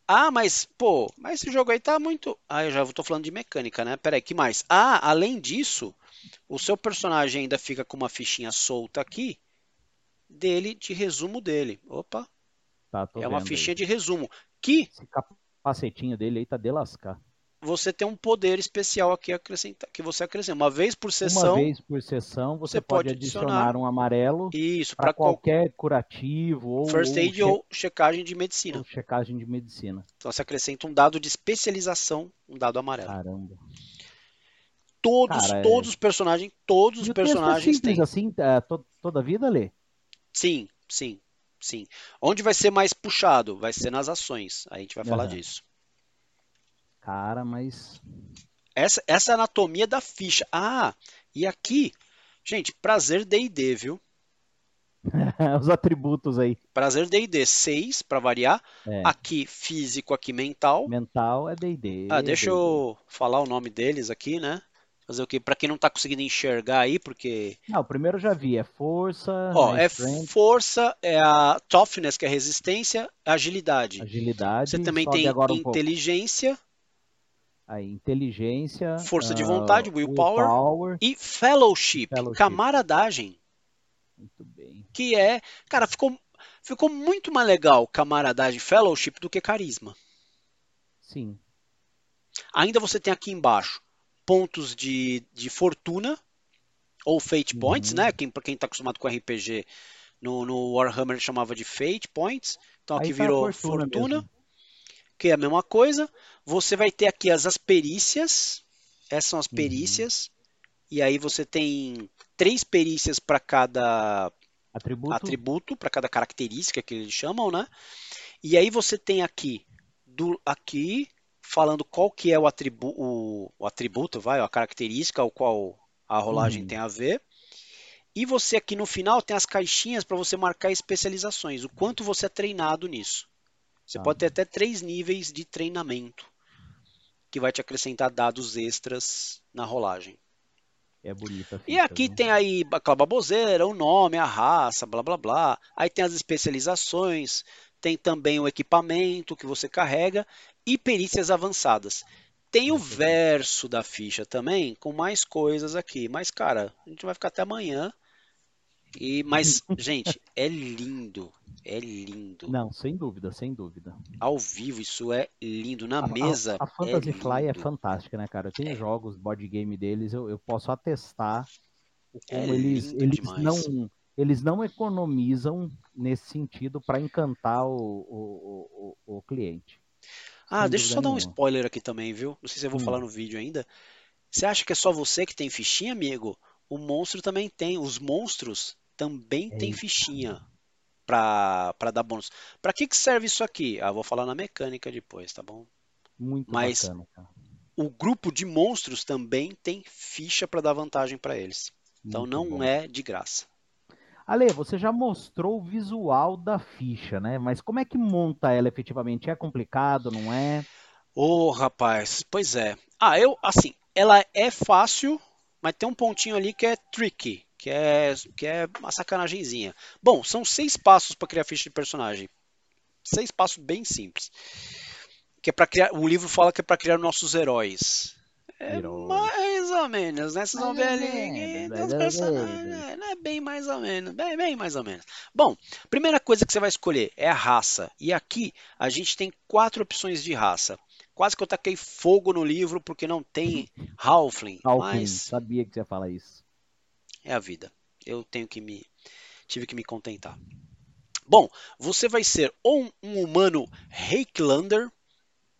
Ah, mas, pô, mas esse jogo aí tá muito. Ah, eu já tô falando de mecânica, né? Peraí, que mais? Ah, além disso, o seu personagem ainda fica com uma fichinha solta aqui dele, de resumo dele. Opa, Tá, é uma fichinha aí. de resumo. Que Esse capacetinho dele aí tá de lascar. Você tem um poder especial aqui acrescenta, que você acrescenta. Uma vez por Uma sessão, vez por sessão, você, você pode pode adicionar, adicionar um amarelo isso, para qualquer curativo ou, first ou aid che- ou checagem de medicina. ou checagem de medicina. Então você acrescenta um dado de especialização, um dado amarelo. Caramba. Todos, Cara, é- todos os personagens, todos os E o texto é personagens simples têm. assim, é, to- toda a vida, Lê? Sim, sim, sim. Onde vai ser mais puxado? Vai ser nas ações. Aí a gente vai falar Aham. disso. Cara, mas Essa, essa é a anatomia da ficha. Ah, e aqui, gente, prazer D&D, viu? os atributos aí, Prazer D&D 6, para variar. É. Aqui físico, aqui mental. mental é D&D. Ah, deixa eu falar o nome deles aqui, né? Fazer o quê? Para quem não tá conseguindo enxergar aí, porque Não, o primeiro eu já vi, é força, Ó, é é strength, força, é a toughness, que é resistência, agilidade. agilidade, Você também tem agora um pouco. Inteligência Aí, inteligência, Força de ah, vontade, willpower. willpower. e fellowship, Fellowship. camaradagem, Muito bem. que é, cara, ficou ficou muito mais legal camaradagem, fellowship do que carisma. Sim. Ainda você tem aqui embaixo pontos de, de fortuna ou fate Uhum. points, né? Quem, para quem tá acostumado com RPG, no, no Warhammer chamava de fate points. Então aqui Aí tá a virou fortuna fortuna. Que é a mesma coisa. Você vai ter aqui as asperícias. Essas são as Uhum. perícias. E aí você tem três perícias para cada Atributo, atributo, para cada característica que eles chamam, né? E aí você tem aqui, do, aqui falando qual que é o, atribu, o, o atributo, vai, a característica ao qual a rolagem Uhum. tem a ver. E você aqui no final tem as caixinhas para você marcar especializações, o quanto você é treinado nisso. Você Tá. pode ter até três níveis de treinamento, que vai te acrescentar dados extras na rolagem. é bonita. E aqui viu? tem aí aquela baboseira, o nome, a raça, blá blá blá. Aí tem as especializações, tem também o equipamento que você carrega e perícias avançadas. Tem o verso da ficha também, com mais coisas aqui. Mas, cara, a gente vai ficar até amanhã. E, mas, gente, é lindo. É lindo. Não, sem dúvida, sem dúvida. Ao vivo, isso é lindo. Na A- a- mesa. A, Fantasy é Fly é fantástica, né, cara? Eu tenho jogos, board game deles, eu, eu posso atestar o como É eles, eles demais. não eles não economizam nesse sentido para encantar o, o, o, o cliente. Ah, Sem deixa eu só dúvida dar um nenhuma. spoiler aqui também, viu? Não sei se eu vou Hum. falar no vídeo ainda. Você acha que é só você que tem fichinha, amigo? O monstro também tem. Os monstros também têm Eita. fichinha pra, pra dar bônus. Pra que que serve isso aqui? Ah, vou falar na mecânica depois, tá bom? Muito Mas- bacana, o grupo de monstros também tem ficha para dar vantagem para eles. Então Muito não bom. é de graça. Ale, você já mostrou o visual da ficha, né? Mas como é que monta ela efetivamente? É complicado, não é? Ô, rapaz, pois é. Ah, eu, assim, ela é fácil, mas tem um pontinho ali que é tricky, que é, que é uma sacanagemzinha. Bom, são seis passos para criar ficha de personagem. Seis passos bem simples. Que é para criar, o livro fala que é para criar nossos heróis. É mais ou menos, né? Vocês vão ver ali personagens, é, é bem mais ou menos, bem, bem mais ou menos. Bom, primeira coisa que você vai escolher é a raça. E aqui a gente tem quatro opções de raça. Quase que eu taquei fogo no livro porque não tem Halfling, Alckmin, mas sabia que você ia falar isso. É a vida. Eu tenho que me tive que me contentar. Bom, você vai ser ou um, um humano Reiklander,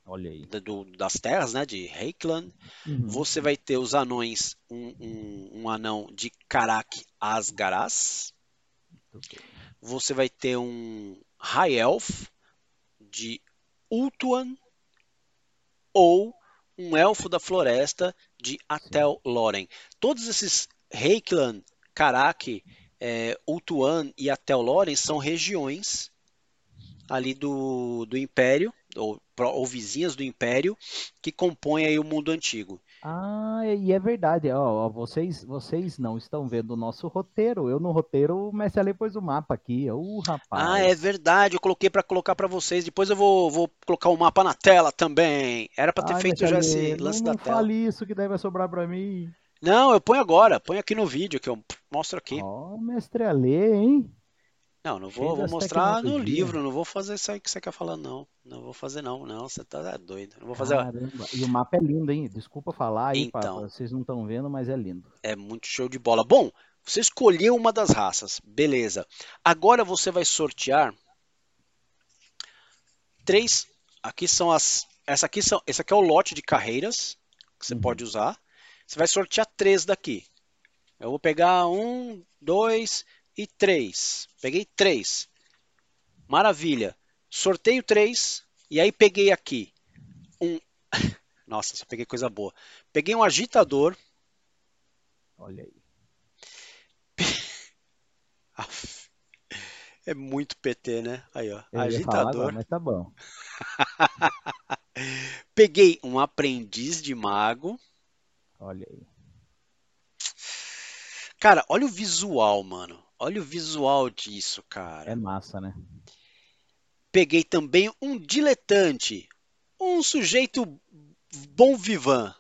Olha aí. do- das terras, né, de Reikland. Uhum. Você vai ter os anões, um, um- um anão de Karak Asgaras. Você vai ter um High Elf de Ultuan ou um Elfo da Floresta de Atel Loren. Todos esses Reikland, Karak, é, Ultuan e Atel Loren são regiões ali do, do Império, ou, ou vizinhas do Império, que compõem aí o mundo antigo. Ah, e é verdade. Ó, vocês, vocês não estão vendo o nosso roteiro. Eu no roteiro, o Mestre Ale pôs o mapa aqui. Uh, rapaz. Ah, é verdade, eu coloquei para colocar para vocês. Depois eu vou, vou colocar o mapa na tela também. Era para ter Ai, feito já Ale, esse não, lance não da tela. fale isso que daí vai sobrar pra mim. Não, eu ponho agora, ponho aqui no vídeo que eu mostro aqui. Ó, Mestre Ale, hein? Não, não vou, vou mostrar no livro, não vou fazer isso aí que você quer falar, não. Não vou fazer, não. Não, você tá doido. Não vou fazer. Caramba. E o mapa é lindo, hein? Desculpa falar aí, pra- Então. pra- vocês não estão vendo, mas é lindo. É muito show de bola. Bom, você escolheu uma das raças, beleza. Agora você vai sortear três. Aqui são as. Essa aqui são. Esse aqui é o lote de carreiras que você Uhum. pode usar. Você vai sortear três daqui. Eu vou pegar um, dois e três. Peguei três. Maravilha. Sorteio três. E aí peguei aqui um. Nossa, só peguei coisa boa. Peguei um agitador. Olha aí. É muito PT, né? Aí, ó. Eu falar Agitador. agora, mas tá bom. Peguei um aprendiz de mago. Olha aí. Cara, olha o visual, mano. Olha o visual disso, cara. É massa, né? Peguei também um diletante. Um sujeito bom vivan.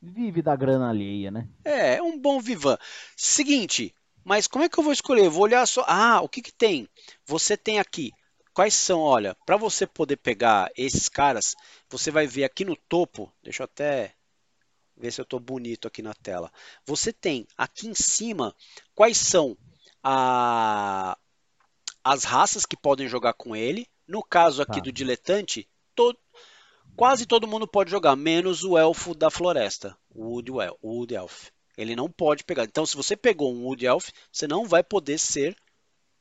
Vive da grana alheia, né? É, um bom vivan. Seguinte, mas como é que eu vou escolher? Eu vou olhar só. Ah, o que que tem? Você tem aqui. Quais são? Olha, para você poder pegar esses caras, você vai ver aqui no topo. Deixa eu até ver se eu estou bonito aqui na tela. Você tem aqui em cima quais são a- as raças que podem jogar com ele. No caso aqui Tá. do diletante, quase todo mundo pode jogar, menos o elfo da floresta, o Wood, El- o Wood Elf. Ele não pode pegar. Então, se você pegou um Wood Elf, você não vai poder ser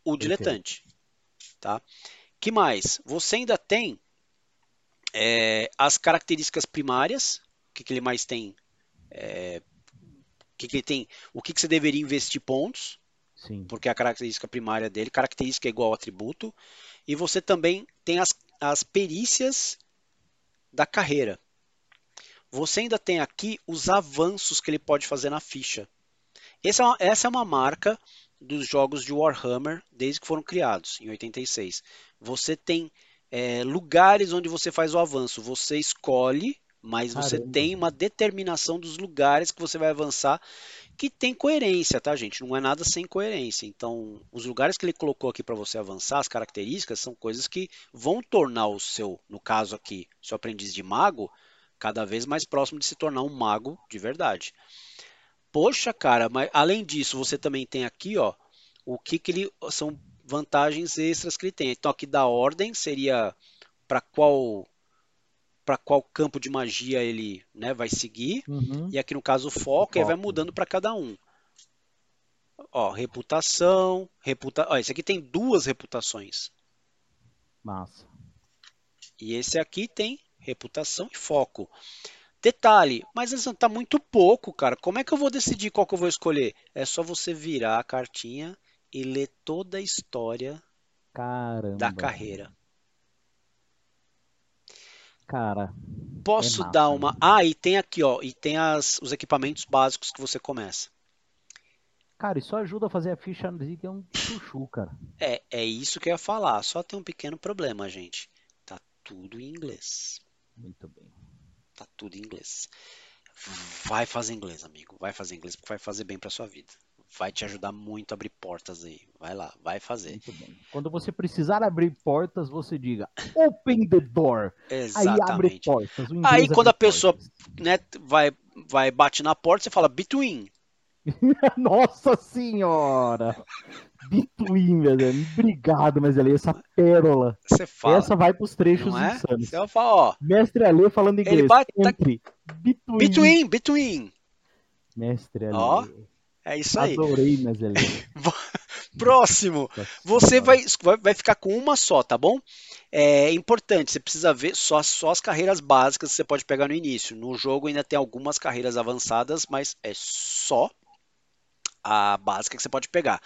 o diletante. Tá? Que mais? Você ainda tem é, as características primárias. O que, que ele mais tem? É, o que, que ele tem? O que, que você deveria investir pontos? Sim. porque é a característica primária dele, característica é igual ao atributo, e você também tem as, as perícias da carreira. Você ainda tem aqui os avanços que ele pode fazer na ficha. Essa é uma, essa é uma marca dos jogos de Warhammer desde que foram criados, em 86. Você tem é, lugares onde você faz o avanço. Você escolhe, mas você Caramba. tem uma determinação dos lugares que você vai avançar que tem coerência, tá, gente? Não é nada sem coerência. Então, os lugares que ele colocou aqui para você avançar, as características, são coisas que vão tornar o seu, no caso aqui, seu aprendiz de mago, cada vez mais próximo de se tornar um mago de verdade. Poxa, cara, mas além disso, você também tem aqui, ó, o que que ele são vantagens extras que ele tem. Então, aqui da ordem seria para qual para qual campo de magia ele né, vai seguir. Uhum. E aqui no caso o foco, e aí vai mudando para cada um. Ó, reputação, reputa... Ó, esse aqui tem duas reputações. Massa. E esse aqui tem reputação e foco. Detalhe, mas assim, tá muito pouco, cara. Como é que eu vou decidir qual que eu vou escolher? É só você virar a cartinha e ler toda a história Caramba. da carreira. Cara. Posso é massa, dar uma. né? Ah, e tem aqui, ó. E tem as, os equipamentos básicos que você começa. Cara, isso ajuda a fazer a ficha que é um chuchu, cara. É, é isso que eu ia falar. Só tem um pequeno problema, gente. Tá tudo em inglês. Muito bem. Tá tudo em inglês. Vai fazer inglês, amigo. Vai fazer inglês porque vai fazer bem pra sua vida. Vai te ajudar muito a abrir portas aí. Vai lá, vai fazer. Quando você precisar abrir portas, você diga Open the door. Aí abre Exatamente. portas. Aí quando a pessoa portas. né, vai, vai bate na porta, você fala between. Nossa senhora! Between, meu Deus. Obrigado, mas ali essa pérola. Você fala. Essa vai pros trechos é? insanos. Você vai falar, ó. Mestre Ale falando inglês. bate- tá- Entre. Between. Between, between. Mestre Ale. Ó, É isso aí. Adorei, Mestre Ale. Próximo. Nossa Você vai, vai ficar com uma só, tá bom? É importante, você precisa ver só, só as carreiras básicas que você pode pegar no início. No jogo ainda tem algumas carreiras avançadas, mas é só a básica que você pode pegar.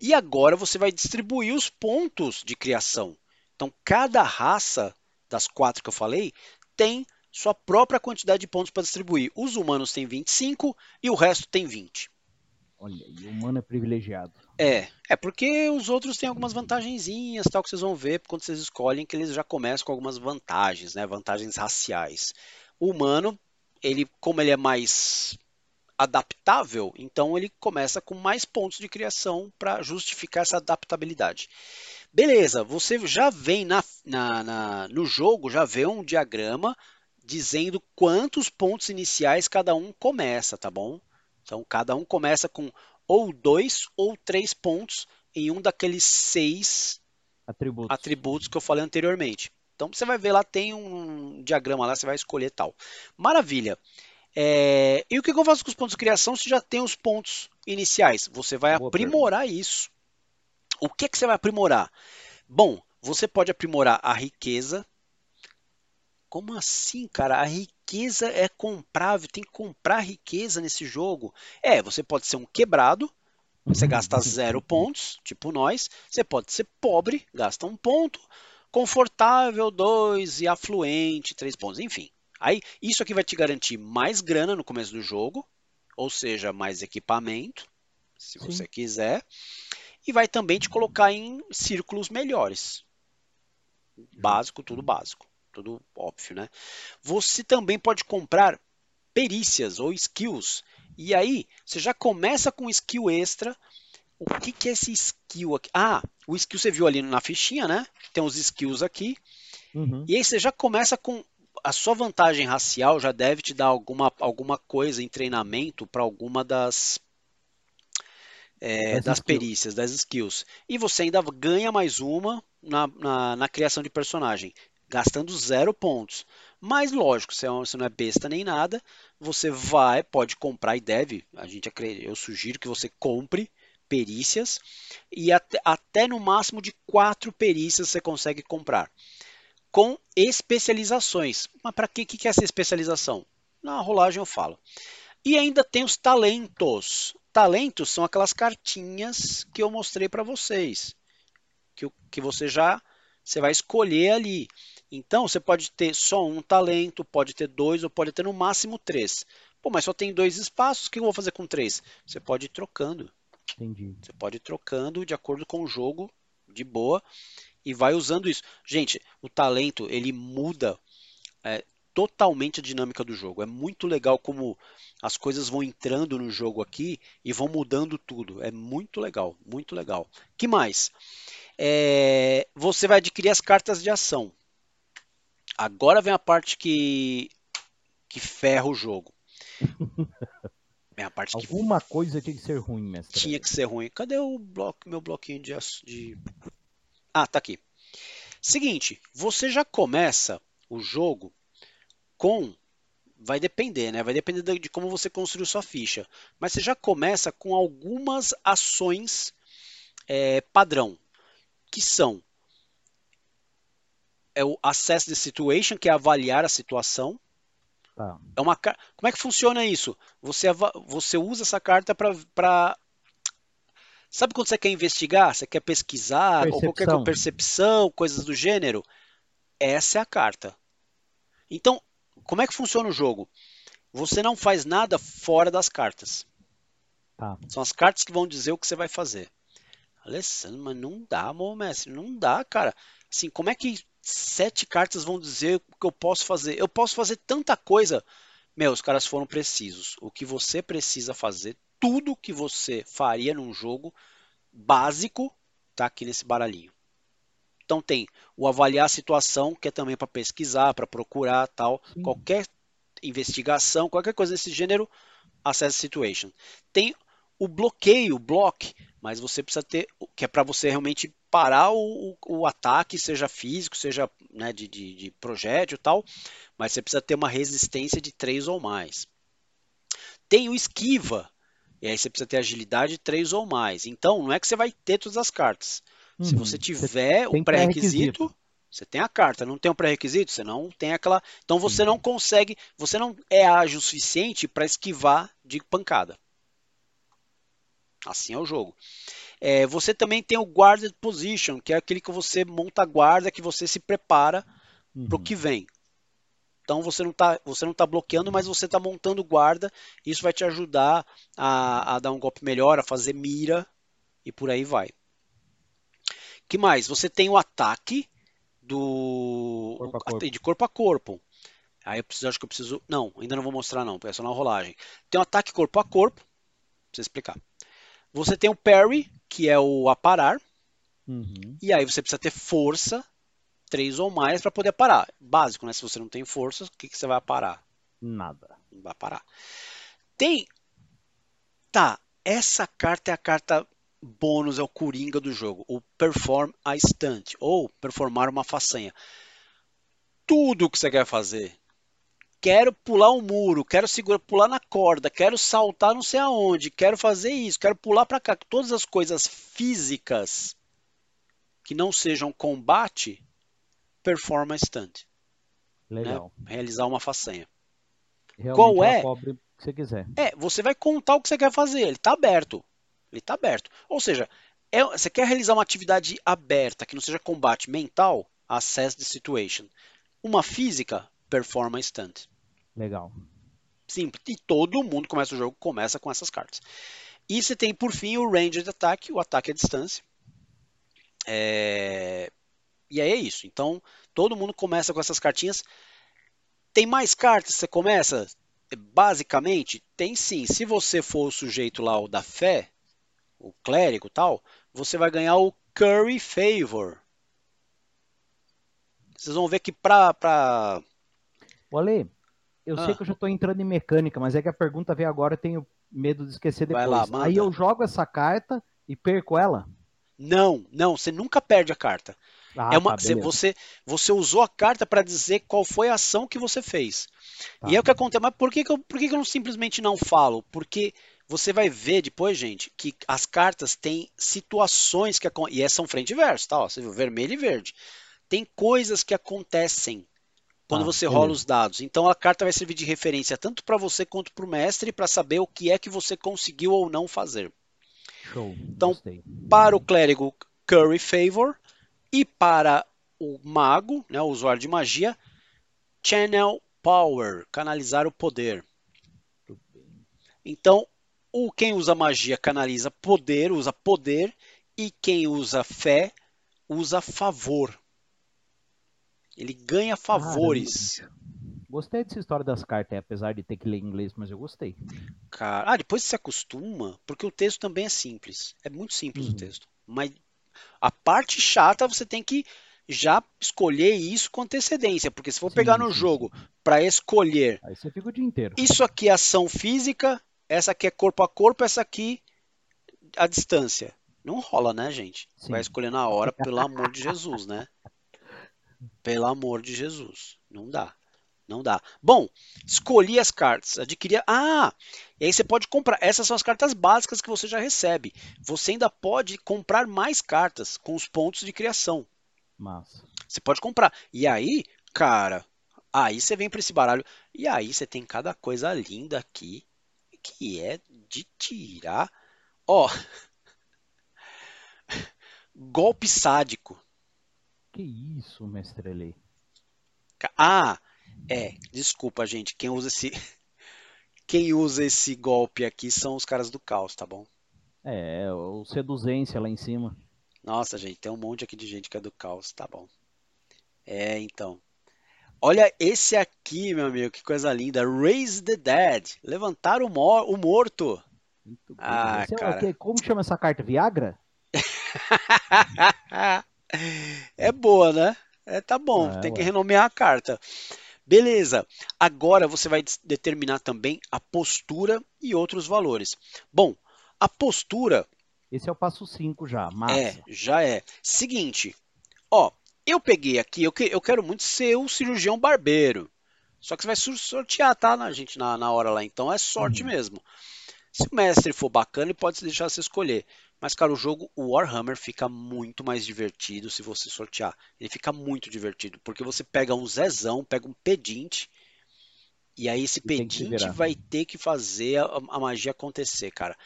E agora você vai distribuir os pontos de criação. Então, cada raça das quatro que eu falei tem sua própria quantidade de pontos para distribuir. Os humanos têm 25 e o resto tem 20. Olha, e o humano é privilegiado. É, é porque os outros têm algumas vantagenzinhas, tal, que vocês vão ver quando vocês escolhem, que eles já começam com algumas vantagens, né? Vantagens raciais. O humano, ele, como ele é mais adaptável, então ele começa com mais pontos de criação para justificar essa adaptabilidade. Beleza, você já vem na, na- na- no jogo, já vê um diagrama dizendo quantos pontos iniciais cada um começa, tá bom? Então cada um começa com ou dois ou três pontos em um daqueles seis Atributos. atributos que eu falei anteriormente. Então você vai ver lá, tem um diagrama lá, você vai escolher tal. Maravilha. É, E o que eu faço com os pontos de criação se já tem os pontos iniciais? Você vai Boa aprimorar isso. O que, que você vai aprimorar? Bom, você pode aprimorar a riqueza. Como assim, cara? A riqueza é comprável, tem que comprar riqueza nesse jogo. É, você pode ser um quebrado, você gasta zero pontos, tipo nós. Você pode ser pobre, gasta um ponto. Confortável, dois. E afluente, três pontos. Enfim. Aí, isso aqui vai te garantir mais grana no começo do jogo, ou seja, mais equipamento, se Sim. você quiser. E vai também te colocar em círculos melhores. Básico, tudo básico. Tudo óbvio, né? Você também pode comprar perícias ou skills. E aí, você já começa com skill extra. O que, que é esse skill aqui? Ah, o skill você viu ali na fichinha, né? Tem os skills aqui. Uhum. E aí você já começa com a sua vantagem racial já deve te dar alguma, alguma coisa em treinamento para alguma das é, Das das perícias, das skills. E você ainda ganha mais uma na, na, na criação de personagem, gastando zero pontos. Mas lógico, você é não é besta nem nada, você vai, pode comprar e deve. A gente eu sugiro que você compre perícias e até, até no máximo de quatro perícias você consegue comprar com especializações. Mas para que, que é essa especialização? Na rolagem eu falo. E ainda tem os talentos. Talentos são aquelas cartinhas que eu mostrei para vocês, que, que você já você vai escolher ali. Então você pode ter só um talento, pode ter dois ou pode ter no máximo três. Pô, mas só tem dois espaços, o que eu vou fazer com três? Você pode ir trocando. Entendi. Você pode ir trocando de acordo com o jogo, de boa, e vai usando isso. Gente, o talento ele muda é, totalmente a dinâmica do jogo. É muito legal como as coisas vão entrando no jogo aqui e vão mudando tudo. É muito legal, muito legal. Que mais? É, você vai adquirir as cartas de ação. Agora vem a parte que que ferra o jogo. Vem a parte que Alguma coisa tinha que ser ruim, mestre. tinha que ser ruim. Cadê o bloco, meu bloquinho de, de... Ah, tá aqui. Seguinte, você já começa o jogo com. Vai depender, né? Vai depender de de como você construiu sua ficha. Mas você já começa com algumas ações é, padrão, que são é o assess the situation, que é avaliar a situação. Tá. É uma, como é que funciona isso? Você, você usa essa carta para. Sabe quando você quer investigar? Você quer pesquisar, ou qualquer Percepção. coisa, percepção, coisas do gênero? Essa é a carta. Então, como é que funciona o jogo? Você não faz nada fora das cartas. Tá. São as cartas que vão dizer o que você vai fazer. Alessandro, mas não dá, meu mestre, não dá, cara. Assim, como é que sete cartas vão dizer o que eu posso fazer? Eu posso fazer tanta coisa. Meu, os caras foram precisos. O que você precisa fazer, tudo que você faria num jogo básico, tá aqui nesse baralhinho. Então tem o avaliar a situação, que é também para pesquisar, para procurar, tal, Sim. qualquer investigação, qualquer coisa desse gênero, assess situation. Tem o bloqueio, block, mas você precisa ter, que é para você realmente parar o, o, ataque, seja físico, seja né, de, de, de projétil e tal, mas você precisa ter uma resistência de 3 ou mais. Tem o esquiva, e aí você precisa ter agilidade 3 ou mais. Então, não é que você vai ter todas as cartas. Se Uhum. você tiver o pré-requisito, você tem a carta. Não tem o pré-requisito, você não tem aquela. Então você Sim. não consegue, você não é ágil o suficiente para esquivar de pancada. Assim é o jogo. É, você também tem o guarded position, que é aquele que você monta guarda, que você se prepara para o Uhum. que vem. Então você não está você não tá bloqueando, mas você está montando guarda. Isso vai te ajudar a, a dar um golpe melhor, a fazer mira e por aí vai. que mais? Você tem o ataque do Corpo corpo. de corpo a corpo. Aí eu preciso, acho que eu preciso. Não, ainda não vou mostrar não, é só na rolagem. Tem o ataque corpo a corpo. Pra explicar. Você tem o parry, que é o aparar. Uhum. E aí você precisa ter força, 3 ou mais, para poder parar. Básico, né? Se você não tem força, o que, que você vai parar? Nada. Não vai parar. Tem. Tá, essa carta é a carta bônus, é o coringa do jogo. O perform a stunt. Ou performar uma façanha. Tudo que você quer fazer. Quero pular um muro, quero segurar, pular na corda, quero saltar não sei aonde, quero fazer isso, quero pular para cá. Todas as coisas físicas que não sejam combate, performa stunt. Legal. Realizar uma façanha. Realmente Qual é? cobre que você quiser. É, você vai contar o que você quer fazer, ele está aberto. Ele está aberto. Ou seja, é- você quer realizar uma atividade aberta, que não seja combate mental, assess the situation. Uma física, performa stunt. Legal. Simples. E todo mundo começa o jogo, começa com essas cartas. E você tem, por fim, o Ranged Attack, o ataque à distância. É, E aí é isso. Então, todo mundo começa com essas cartinhas. Tem mais cartas que você começa? Basicamente, tem sim. Se você for o sujeito lá, o da fé, o clérigo e tal, você vai ganhar o Curry Favor. Vocês vão ver que pra, pra Ô, Ale, eu Ah. sei que eu já tô entrando em mecânica, mas é que a pergunta veio agora, eu tenho medo de esquecer Vai depois. lá. Aí eu jogo essa carta e perco ela? Não, não, você nunca perde a carta. Ah, é uma, tá, você, você, usou a carta para dizer qual foi a ação que você fez. Tá. E é o que acontece. Mas por que, que, eu, por que, que eu não simplesmente não falo? Porque você vai ver depois, gente, que as cartas têm situações que acontecem. E essas são frente e verso, tá? Ó, você viu, vermelho e verde. Tem coisas que acontecem quando Tá, você beleza. rola os dados. Então a carta vai servir de referência tanto para você quanto para o mestre para saber o que é que você conseguiu ou não fazer. Show. Então, Gostei. Para o clérigo, Curry Favor. E para o mago, né, o usuário de magia, Channel Power, canalizar o poder. Então, o quem usa magia canaliza poder, usa poder, e quem usa fé usa favor. Ele ganha favores. Caramba. Gostei dessa história das cartas, apesar de ter que ler inglês, mas eu gostei. Cara, ah, depois você se acostuma, porque o texto também é simples. É muito simples Uhum. o texto. Mas a parte chata você tem que já escolher isso com antecedência, porque se for Sim, pegar no sim, jogo para escolher Aí você fica o dia inteiro. isso aqui é ação física, essa aqui é corpo a corpo, essa aqui a distância. Não rola, né, gente? Sim. Vai escolher na hora, pelo amor de Jesus, né? Pelo amor de Jesus. Não dá. Não dá. Bom, escolhi as cartas, adquiri. Ah, e aí você pode comprar. Essas são as cartas básicas que você já recebe. Você ainda pode comprar mais cartas com os pontos de criação. Massa. Você pode comprar. E aí, cara, Aí você vem para esse baralho e aí você tem cada coisa linda aqui que é de tirar. Ó, golpe sádico. Que isso, mestre Ele? Ah, é, desculpa, gente. Quem usa esse quem usa esse golpe aqui são os caras do caos, tá bom? É, o seduzência lá em cima. Nossa, gente, tem um monte aqui de gente que é do caos, tá bom. É, então. Olha esse aqui, meu amigo, que coisa linda. Raise the Dead. Levantar o, mor o morto. Muito ah, é cara. Como chama essa carta? Viagra? é boa, né? É, tá bom, é, tem ué. que renomear a carta. Beleza. Agora você vai determinar também a postura e outros valores. Bom, a postura. Esse é o passo 5 já, massa. É, já é. Seguinte, ó, eu peguei aqui, eu, que, eu quero muito ser o cirurgião barbeiro. Só que você vai sortear, tá, na, gente, na, na hora lá. Então é sorte uhum. mesmo. Se o mestre for bacana, ele pode deixar você escolher. Mas, cara, o jogo, o Warhammer, fica muito mais divertido se você sortear. Ele fica muito divertido, porque você pega um Zezão, pega um pedinte, e aí esse e pedinte vai ter que fazer a, a magia acontecer, cara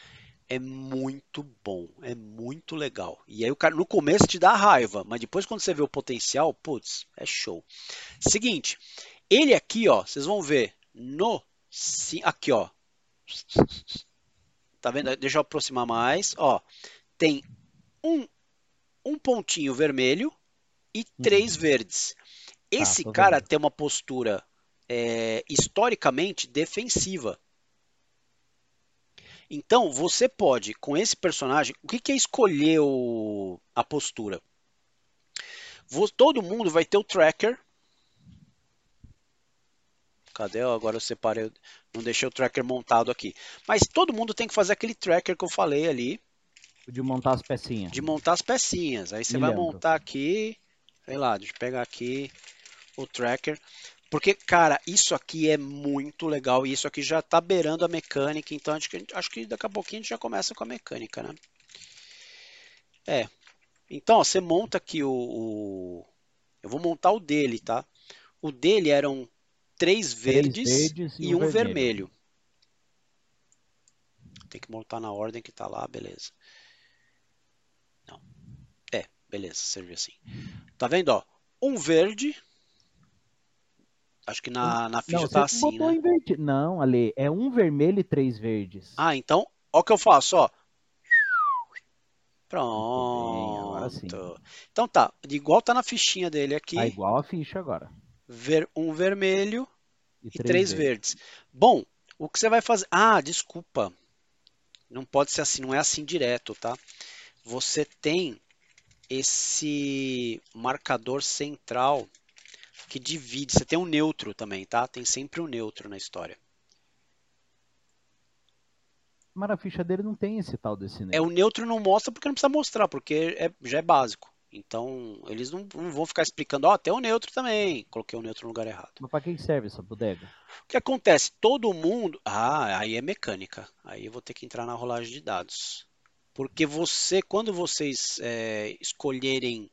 é muito bom, é muito legal. E aí o cara no começo te dá raiva, mas depois quando você vê o potencial, putz, é show. Seguinte, ele aqui, ó, vocês vão ver no sim, aqui, ó. Tá vendo? Deixa eu aproximar mais, ó. Tem um um pontinho vermelho e três uhum. verdes. Esse tá, cara vendo. tem uma postura é, historicamente defensiva. Então, você pode, com esse personagem, o que, que é escolher o, a postura? todo mundo vai ter o tracker. Cadê? Agora eu separei, não deixei o tracker montado aqui. Mas todo mundo tem que fazer aquele tracker que eu falei ali. De montar as pecinhas. De montar as pecinhas. Aí você Me vai lembro. montar aqui, sei lá, deixa eu pegar aqui o tracker. Porque, cara, isso aqui é muito legal e isso aqui já tá beirando a mecânica, então acho que, acho que daqui a pouquinho a gente já começa com a mecânica, né? É. Então, ó, você monta aqui o, o, Eu vou montar o dele, tá? O dele eram três verdes, três verdes e, e, um vermelho. vermelho. Tem que montar na ordem que tá lá, beleza. Não. É, beleza, serviu assim. Tá vendo, ó? Um verde Acho que na, na ficha não, tá assim, né? Invertido. Não, Ale, é um vermelho e três verdes. Ah, então, ó o que eu faço, ó. Pronto. Bem, então tá, igual tá na fichinha dele aqui. Tá igual a ficha agora. Ver, um vermelho e, e três, três verdes. verdes. Bom, o que você vai fazer? Ah, desculpa. Não pode ser assim, não é assim direto, tá? Você tem esse marcador central que divide. Você tem um neutro também, tá? Tem sempre um neutro na história. Mas a ficha dele não tem esse tal desse neutro. É, o neutro não mostra porque não precisa mostrar, porque é, já é básico. Então, eles não, não vão ficar explicando, ó, oh, tem o neutro também. Coloquei o neutro no lugar errado. Mas para que serve essa bodega? O que acontece? Todo mundo. Ah, aí é mecânica. Aí eu vou ter que entrar na rolagem de dados. Porque você, quando vocês é, escolherem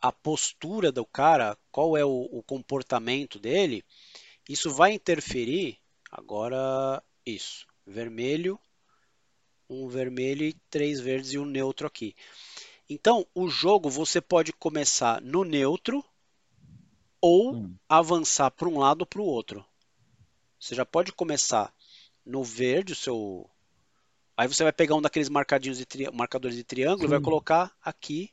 a postura do cara, qual é o, o comportamento dele, isso vai interferir. Agora, isso. Vermelho, um vermelho e três verdes e um neutro aqui. Então, o jogo você pode começar no neutro ou hum. avançar para um lado ou para o outro. Você já pode começar no verde, o seu. Aí você vai pegar um daqueles marcadinhos de tri... marcadores de triângulo Sim. e vai colocar aqui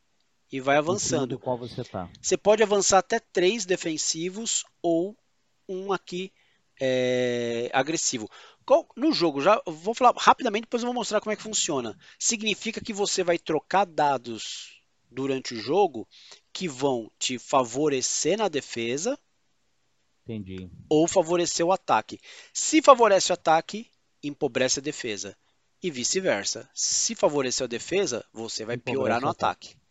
e vai avançando. Qual você, tá. você pode avançar até três defensivos ou um aqui é, agressivo. No jogo, já vou falar rapidamente, depois eu vou mostrar como é que funciona. Significa que você vai trocar dados durante o jogo que vão te favorecer na defesa. Entendi. Ou favorecer o ataque. Se favorece o ataque, empobrece a defesa. E vice-versa. Se favorecer a defesa, você vai empobrece piorar no ataque. ataque.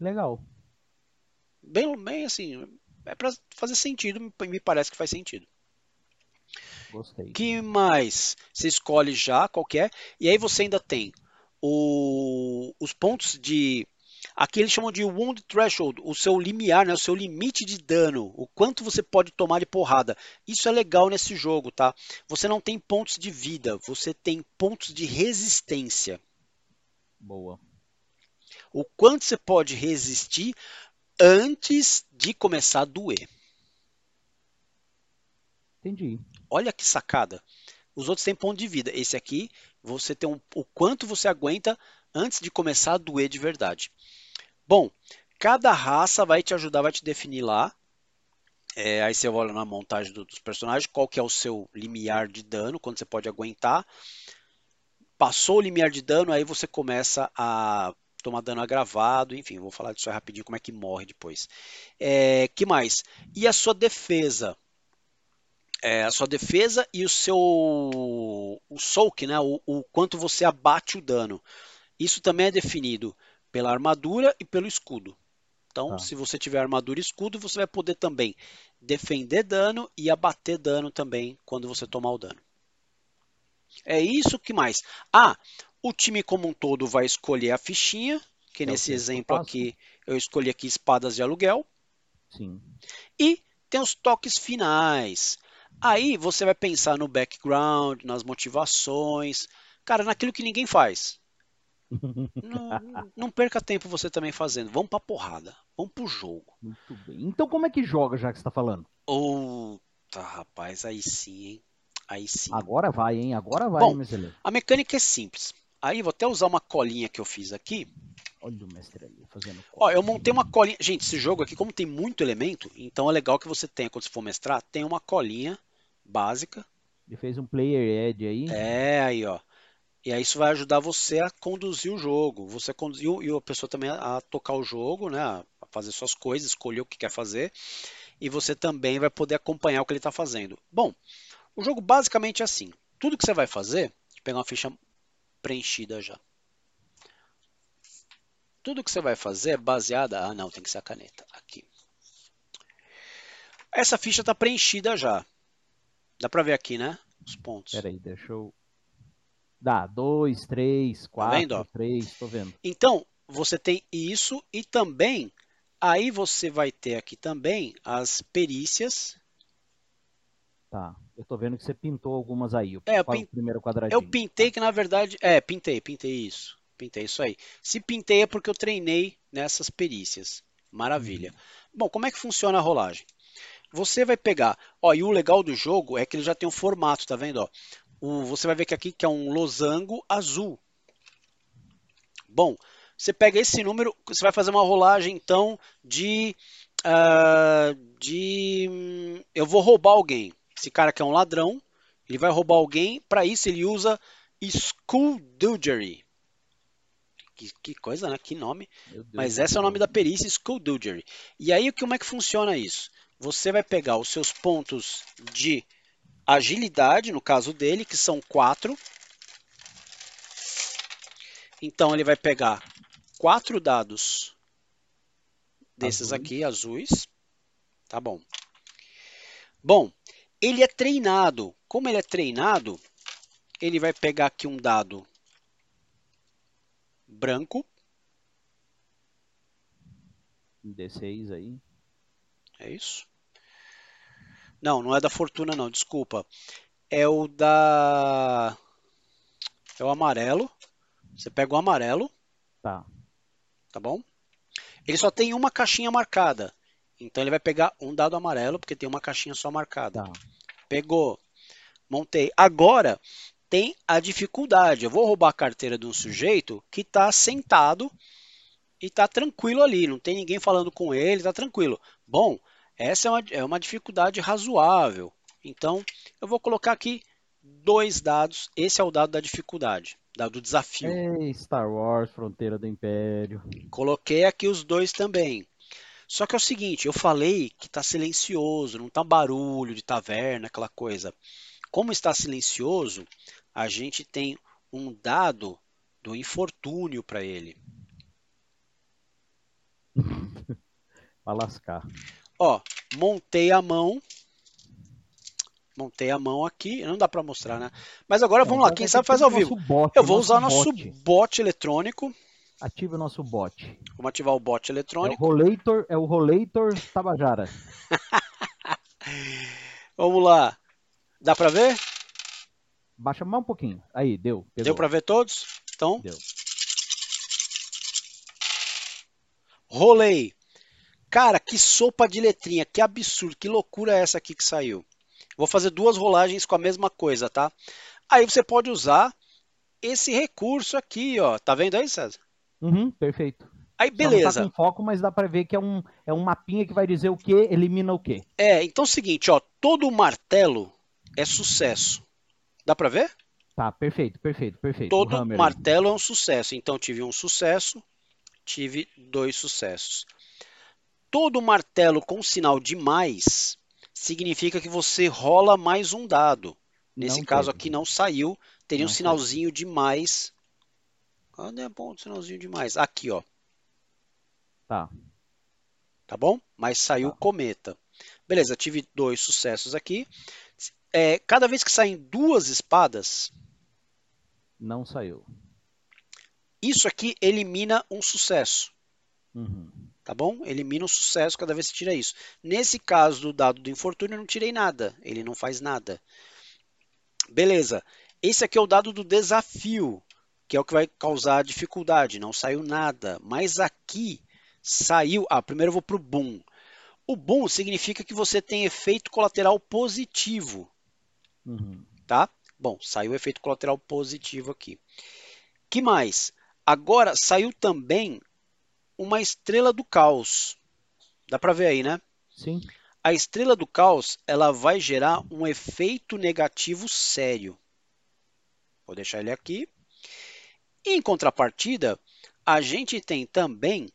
Legal. Bem, bem assim, é para fazer sentido, me parece que faz sentido. Gostei. que mais? Você escolhe já qualquer, e aí você ainda tem o, os pontos de Aqui eles chamam de Wound Threshold, o seu limiar, né, o seu limite de dano, o quanto você pode tomar de porrada. Isso é legal nesse jogo, tá? Você não tem pontos de vida, você tem pontos de resistência. Boa. O quanto você pode resistir antes de começar a doer. Entendi. Olha que sacada. Os outros têm ponto de vida. Esse aqui, você tem um, o quanto você aguenta antes de começar a doer de verdade. Bom, cada raça vai te ajudar, vai te definir lá. É, aí você olha na montagem dos personagens qual que é o seu limiar de dano, quando você pode aguentar. Passou o limiar de dano, aí você começa a tomar dano agravado, enfim, vou falar disso aí rapidinho, como é que morre depois. É, que mais? E a sua defesa? É, a sua defesa e o seu o soak, né? O, o, quanto você abate o dano. Isso também é definido pela armadura e pelo escudo. Então, tá. se você tiver armadura e escudo, você vai poder também defender dano e abater dano também quando você tomar o dano. É isso que mais. Ah, o time como um todo vai escolher a fichinha, que é nesse exemplo aqui eu escolhi aqui espadas de aluguel. Sim. E tem os toques finais. Aí você vai pensar no background, nas motivações, cara, naquilo que ninguém faz. não, não, perca tempo você também fazendo. Vamos pra porrada. Vamos pro jogo. Muito bem. Então como é que joga, já que você tá falando? Outa, rapaz, aí sim, hein? Aí sim. Agora vai, hein? Agora vai, Bom, A mecânica é simples. Aí vou até usar uma colinha que eu fiz aqui. Olha o mestre ali fazendo Ó, eu montei uma colinha. Gente, esse jogo aqui, como tem muito elemento, então é legal que você tenha, quando você for mestrar, tem uma colinha básica. Ele fez um player edge aí. É, aí, ó. E aí isso vai ajudar você a conduzir o jogo. Você conduziu e a pessoa também a, tocar o jogo, né? A fazer suas coisas, escolher o que quer fazer. E você também vai poder acompanhar o que ele está fazendo. Bom, o jogo basicamente é assim. Tudo que você vai fazer, pegar uma ficha preenchida já. Tudo que você vai fazer é baseada. Ah, não, tem que ser a caneta. Aqui. Essa ficha está preenchida já. Dá para ver aqui, né? Os pontos. Peraí, deixa eu Dá, dois, três, quatro, tá três, tô vendo. Então, você tem isso e também, aí você vai ter aqui também as perícias. Tá, eu tô vendo que você pintou algumas aí. É, eu pin... primeiro quadradinho. Eu pintei que na verdade, é, pintei, pintei isso. Pintei isso aí. Se pintei é porque eu treinei nessas perícias. Maravilha. Uhum. Bom, como é que funciona a rolagem? Você vai pegar, ó, e o legal do jogo é que ele já tem um formato, tá vendo? Ó? o, você vai ver que aqui que é um losango azul. Bom, você pega esse número, você vai fazer uma rolagem então de, uh, de eu vou roubar alguém. Esse cara que é um ladrão, ele vai roubar alguém. Para isso ele usa Skullduggery. Que, que, coisa, né? Que nome. Mas esse é o nome da perícia, Skullduggery. E aí como é que funciona isso? Você vai pegar os seus pontos de agilidade, no caso dele, que são quatro. Então ele vai pegar quatro dados desses Azul. aqui, azuis. Tá bom. Bom, ele é treinado. Como ele é treinado, ele vai pegar aqui um dado branco. D6 aí. É isso. Não, não é da Fortuna, não, desculpa. É o da. É o amarelo. Você pega o amarelo. Tá. Tá bom? Ele só tem uma caixinha marcada. Então ele vai pegar um dado amarelo, porque tem uma caixinha só marcada. Tá. Pegou. Montei. Agora tem a dificuldade. Eu vou roubar a carteira de um sujeito que está sentado e está tranquilo ali. Não tem ninguém falando com ele, está tranquilo. Bom, essa é uma, é uma dificuldade razoável. Então, eu vou colocar aqui dois dados. Esse é o dado da dificuldade, dado do desafio. Ei, Star Wars, Fronteira do Império. Coloquei aqui os dois também. Só que é o seguinte, eu falei que está silencioso, não está barulho de taverna, aquela coisa. Como está silencioso, a gente tem um dado do infortúnio para ele. Para lascar. Ó, montei a mão. Montei a mão aqui. Não dá para mostrar, né? Mas agora vamos lá. Quem sabe faz ao vivo. Bot, Eu vou usar o nosso bot. bot eletrônico. Ative o nosso bot. Vamos ativar o bot É o eletrônico. Rollator, é o Rollator Tabajara. Vamos lá. Dá para ver? Baixa mais um pouquinho. Aí, deu. Pegou. Deu para ver todos? Então, Deu. rolei. Cara, que sopa de letrinha, que absurdo, que loucura é essa aqui que saiu. Vou fazer duas rolagens com a mesma coisa, tá? Aí você pode usar esse recurso aqui, ó. Tá vendo aí, César? Uhum, perfeito. Aí, beleza. Não tá com foco, mas dá pra ver que é um, é um mapinha que vai dizer o que elimina o que. É, então é o seguinte, ó. Todo martelo é sucesso. Dá pra ver? Tá, perfeito, perfeito, perfeito. Todo martelo é um sucesso. Então tive um sucesso, tive dois sucessos. Todo martelo com sinal de mais significa que você rola mais um dado. Nesse Não caso teve. aqui não saiu, teria um Não sinalzinho de mais. Cadê a ponto sinalzinho de mais? Aqui, ó. Tá. Tá bom? Mas saiu Tá. cometa. Beleza, tive dois sucessos aqui. É, cada vez que saem duas espadas, Não saiu. isso aqui elimina um sucesso. Uhum. Tá bom? Elimina um sucesso cada vez que tira isso. Nesse caso do dado do infortúnio, eu não tirei nada. Ele não faz nada. Beleza. Esse aqui é o dado do desafio, que é o que vai causar dificuldade. Não saiu nada. Mas aqui saiu. Ah, primeiro eu vou para o boom. O boom significa que você tem efeito colateral positivo. Uhum. tá? Bom, saiu o efeito colateral positivo aqui. Que mais? Agora saiu também uma estrela do caos. Dá para ver aí, né? Sim. A estrela do caos, ela vai gerar um efeito negativo sério. Vou deixar ele aqui. Em contrapartida, a gente tem também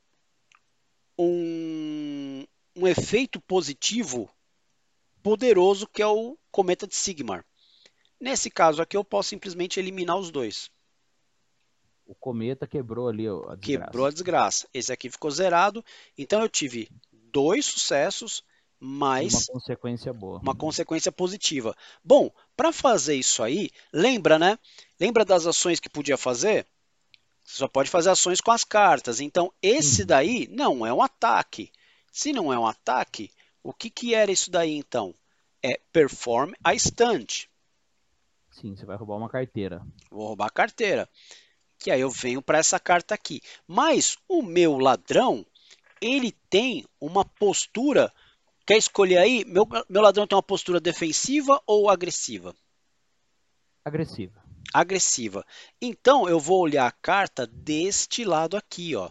um, um efeito positivo poderoso que é o cometa de Sigmar. Nesse caso aqui, eu posso simplesmente eliminar os dois. O cometa quebrou ali a desgraça. Quebrou a desgraça. Esse aqui ficou zerado. Então eu tive dois sucessos, mais Uma consequência boa. uma consequência positiva. Bom, para fazer isso aí, lembra, né? Lembra das ações que podia fazer? Você só pode fazer ações com as cartas. Então, esse Uhum. daí não é um ataque. Se não é um ataque, o que, que era isso daí então? É perform a stunt. Sim, você vai roubar uma carteira. Vou roubar a carteira. Que aí eu venho para essa carta aqui. Mas o meu ladrão, ele tem uma postura. Quer escolher aí? Meu, meu ladrão tem uma postura defensiva ou agressiva? Agressiva. Agressiva. Então eu vou olhar a carta deste lado aqui, ó.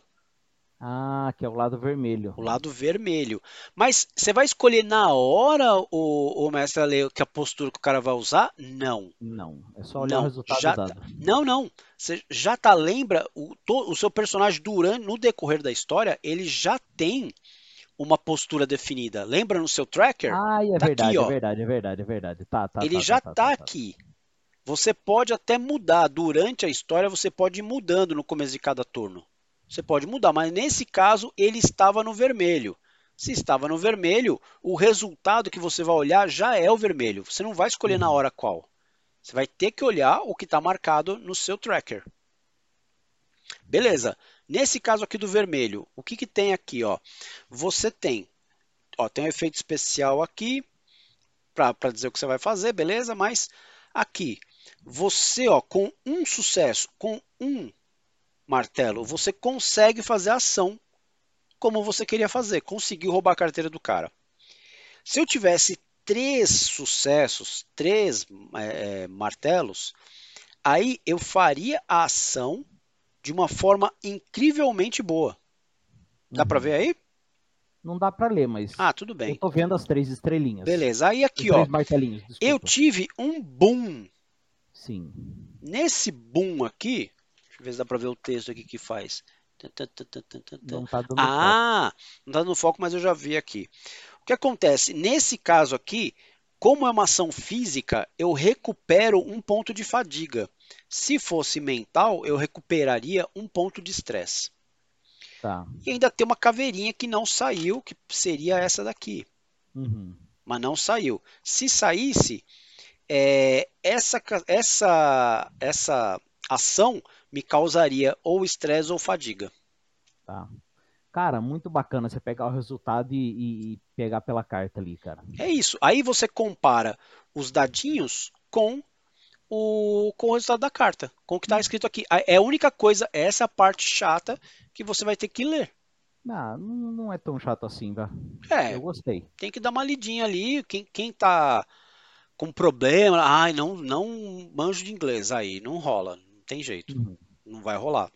Ah, que é o lado vermelho. O lado vermelho. Mas você vai escolher na hora, o, o mestre Ale, que a postura que o cara vai usar? Não. Não, é só olhar Não, o resultado já dado. Não, não. Você já tá lembra o, to- o seu personagem durante no decorrer da história, ele já tem uma postura definida. Lembra no seu tracker? Ah, é Tá aqui, verdade, ó. é verdade, é verdade, é verdade. Tá, tá, ele tá, já tá, tá, tá, tá. aqui. Você pode até mudar durante a história, você pode ir mudando no começo de cada turno. Você pode mudar, mas nesse caso ele estava no vermelho. Se estava no vermelho, o resultado que você vai olhar já é o vermelho. Você não vai escolher na Uhum. hora qual. Você vai ter que olhar o que está marcado no seu tracker. Beleza. Nesse caso aqui do vermelho, o que, que tem aqui? Ó? Você tem, ó, tem um efeito especial aqui para dizer o que você vai fazer, beleza? Mas aqui, você ó, com um sucesso, com um martelo, você consegue fazer a ação como você queria fazer, conseguiu roubar a carteira do cara. Se eu tivesse três sucessos, três é, martelos, aí eu faria a ação de uma forma incrivelmente boa. Dá Uhum. para ver aí? Não dá pra ler, mas Ah, tudo eu bem. tô vendo as três estrelinhas. Beleza. Aí aqui, ó, eu tive um boom. Sim. Nesse boom aqui, deixa eu ver se dá para ver o texto aqui que faz. Não tá dando foco. Ah, não está no foco, mas eu já vi aqui. O que acontece? Nesse caso aqui, como é uma ação física, eu recupero um ponto de fadiga. Se fosse mental, eu recuperaria um ponto de estresse. Tá. E ainda tem uma caveirinha que não saiu, que seria essa daqui, Uhum. mas não saiu. Se saísse, é, essa, essa, essa ação me causaria ou estresse ou fadiga. Tá. Cara, muito bacana você pegar o resultado e, e, pegar pela carta ali, cara. É isso. Aí você compara os dadinhos com o, com o resultado da carta, com o que está escrito aqui. É a única coisa, essa é a parte chata que você vai ter que ler. Não, não é tão chato assim, tá? É. Eu gostei. Tem que dar uma lidinha ali. Quem, quem tá com problema, ai, não, não manjo de inglês, aí não rola, tem jeito, uhum. não vai rolar,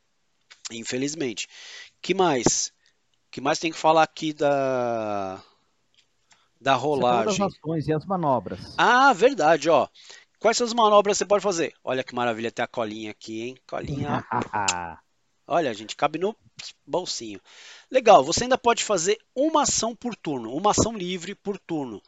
infelizmente. Que mais? Que mais tem que falar aqui da da rolagem? As ações e as manobras. Ah, verdade, ó. Quais são as manobras que você pode fazer? Olha que maravilha, tem a colinha aqui, hein? Colinha. Olha, gente, cabe no bolsinho. Legal, você ainda pode fazer uma ação por turno, uma ação livre por turno.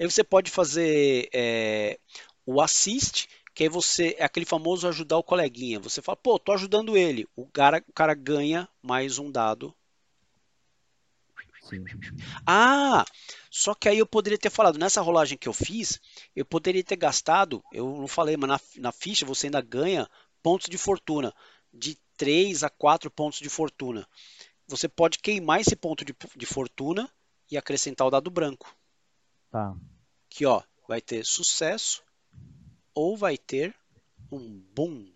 Aí você pode fazer é, o assist, que aí você é aquele famoso ajudar o coleguinha. Você fala, pô, tô ajudando ele. O cara, o cara ganha mais um dado. Sim. Ah, só que aí eu poderia ter falado, nessa rolagem que eu fiz, eu poderia ter gastado, eu não falei, mas na, na ficha você ainda ganha pontos de fortuna, de 3 a 4 pontos de fortuna. Você pode queimar esse ponto de, de fortuna e acrescentar o dado branco. Tá. Que ó, vai ter sucesso ou vai ter um boom.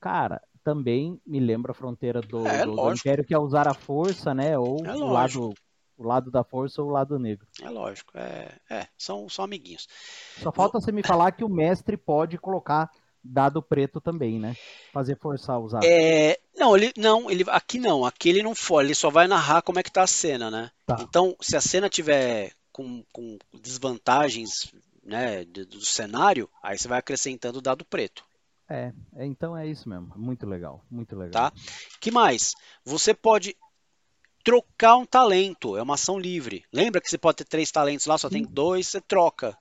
Cara, também me lembra a fronteira do, é, do, do Império, que é usar a força, né? Ou é o, lado, o lado da força ou o lado negro. É lógico, é, é são, são amiguinhos. Só falta você me falar que o mestre pode colocar dado preto também, né? Fazer forçar usar. É, não, ele não, ele aqui não, aqui ele não for, ele só vai narrar como é que tá a cena, né? Tá. Então, se a cena tiver com, com desvantagens né, do, do, cenário, aí você vai acrescentando o dado preto. É, é, então é isso mesmo. Muito legal, muito legal. Tá? Que mais? Você pode trocar um talento, é uma ação livre. Lembra que você pode ter três talentos lá, só Sim. tem dois, você troca.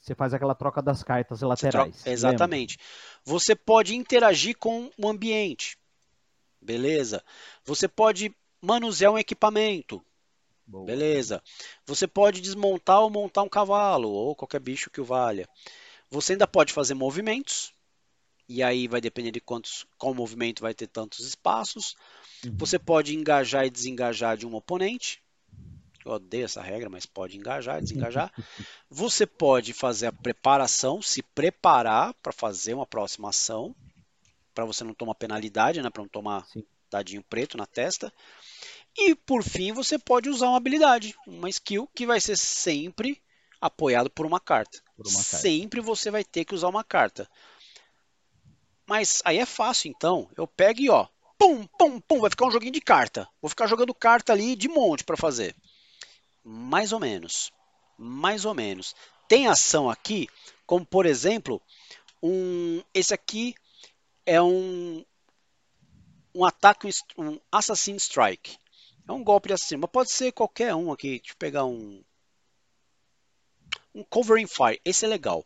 Você faz aquela troca das cartas laterais. Troca... Exatamente. Lembra? Você pode interagir com o ambiente. Beleza? Você pode manusear um equipamento. Boa. Beleza. Você pode desmontar ou montar um cavalo, ou qualquer bicho que o valha. Você ainda pode fazer movimentos, e aí vai depender de quantos, qual movimento vai ter tantos espaços. Uhum. Você pode engajar e desengajar de um oponente. Eu odeio essa regra, mas pode engajar e desengajar. Você pode fazer a preparação, se preparar para fazer uma próxima ação, para você não tomar penalidade, né, para não tomar Sim. dadinho preto na testa. E por fim, você pode usar uma habilidade, uma skill que vai ser sempre apoiado por uma carta. Por uma carta. Sempre você vai ter que usar uma carta. Mas aí é fácil, então. Eu pego e ó, pum, pum, pum, vai ficar um joguinho de carta. Vou ficar jogando carta ali de monte para fazer. Mais ou menos. Mais ou menos. Tem ação aqui, como por exemplo, um, esse aqui é um um ataque, um Assassin Strike. É um golpe de assassino, mas pode ser qualquer um aqui. Deixa eu pegar um. Um Covering Fire. Esse é legal.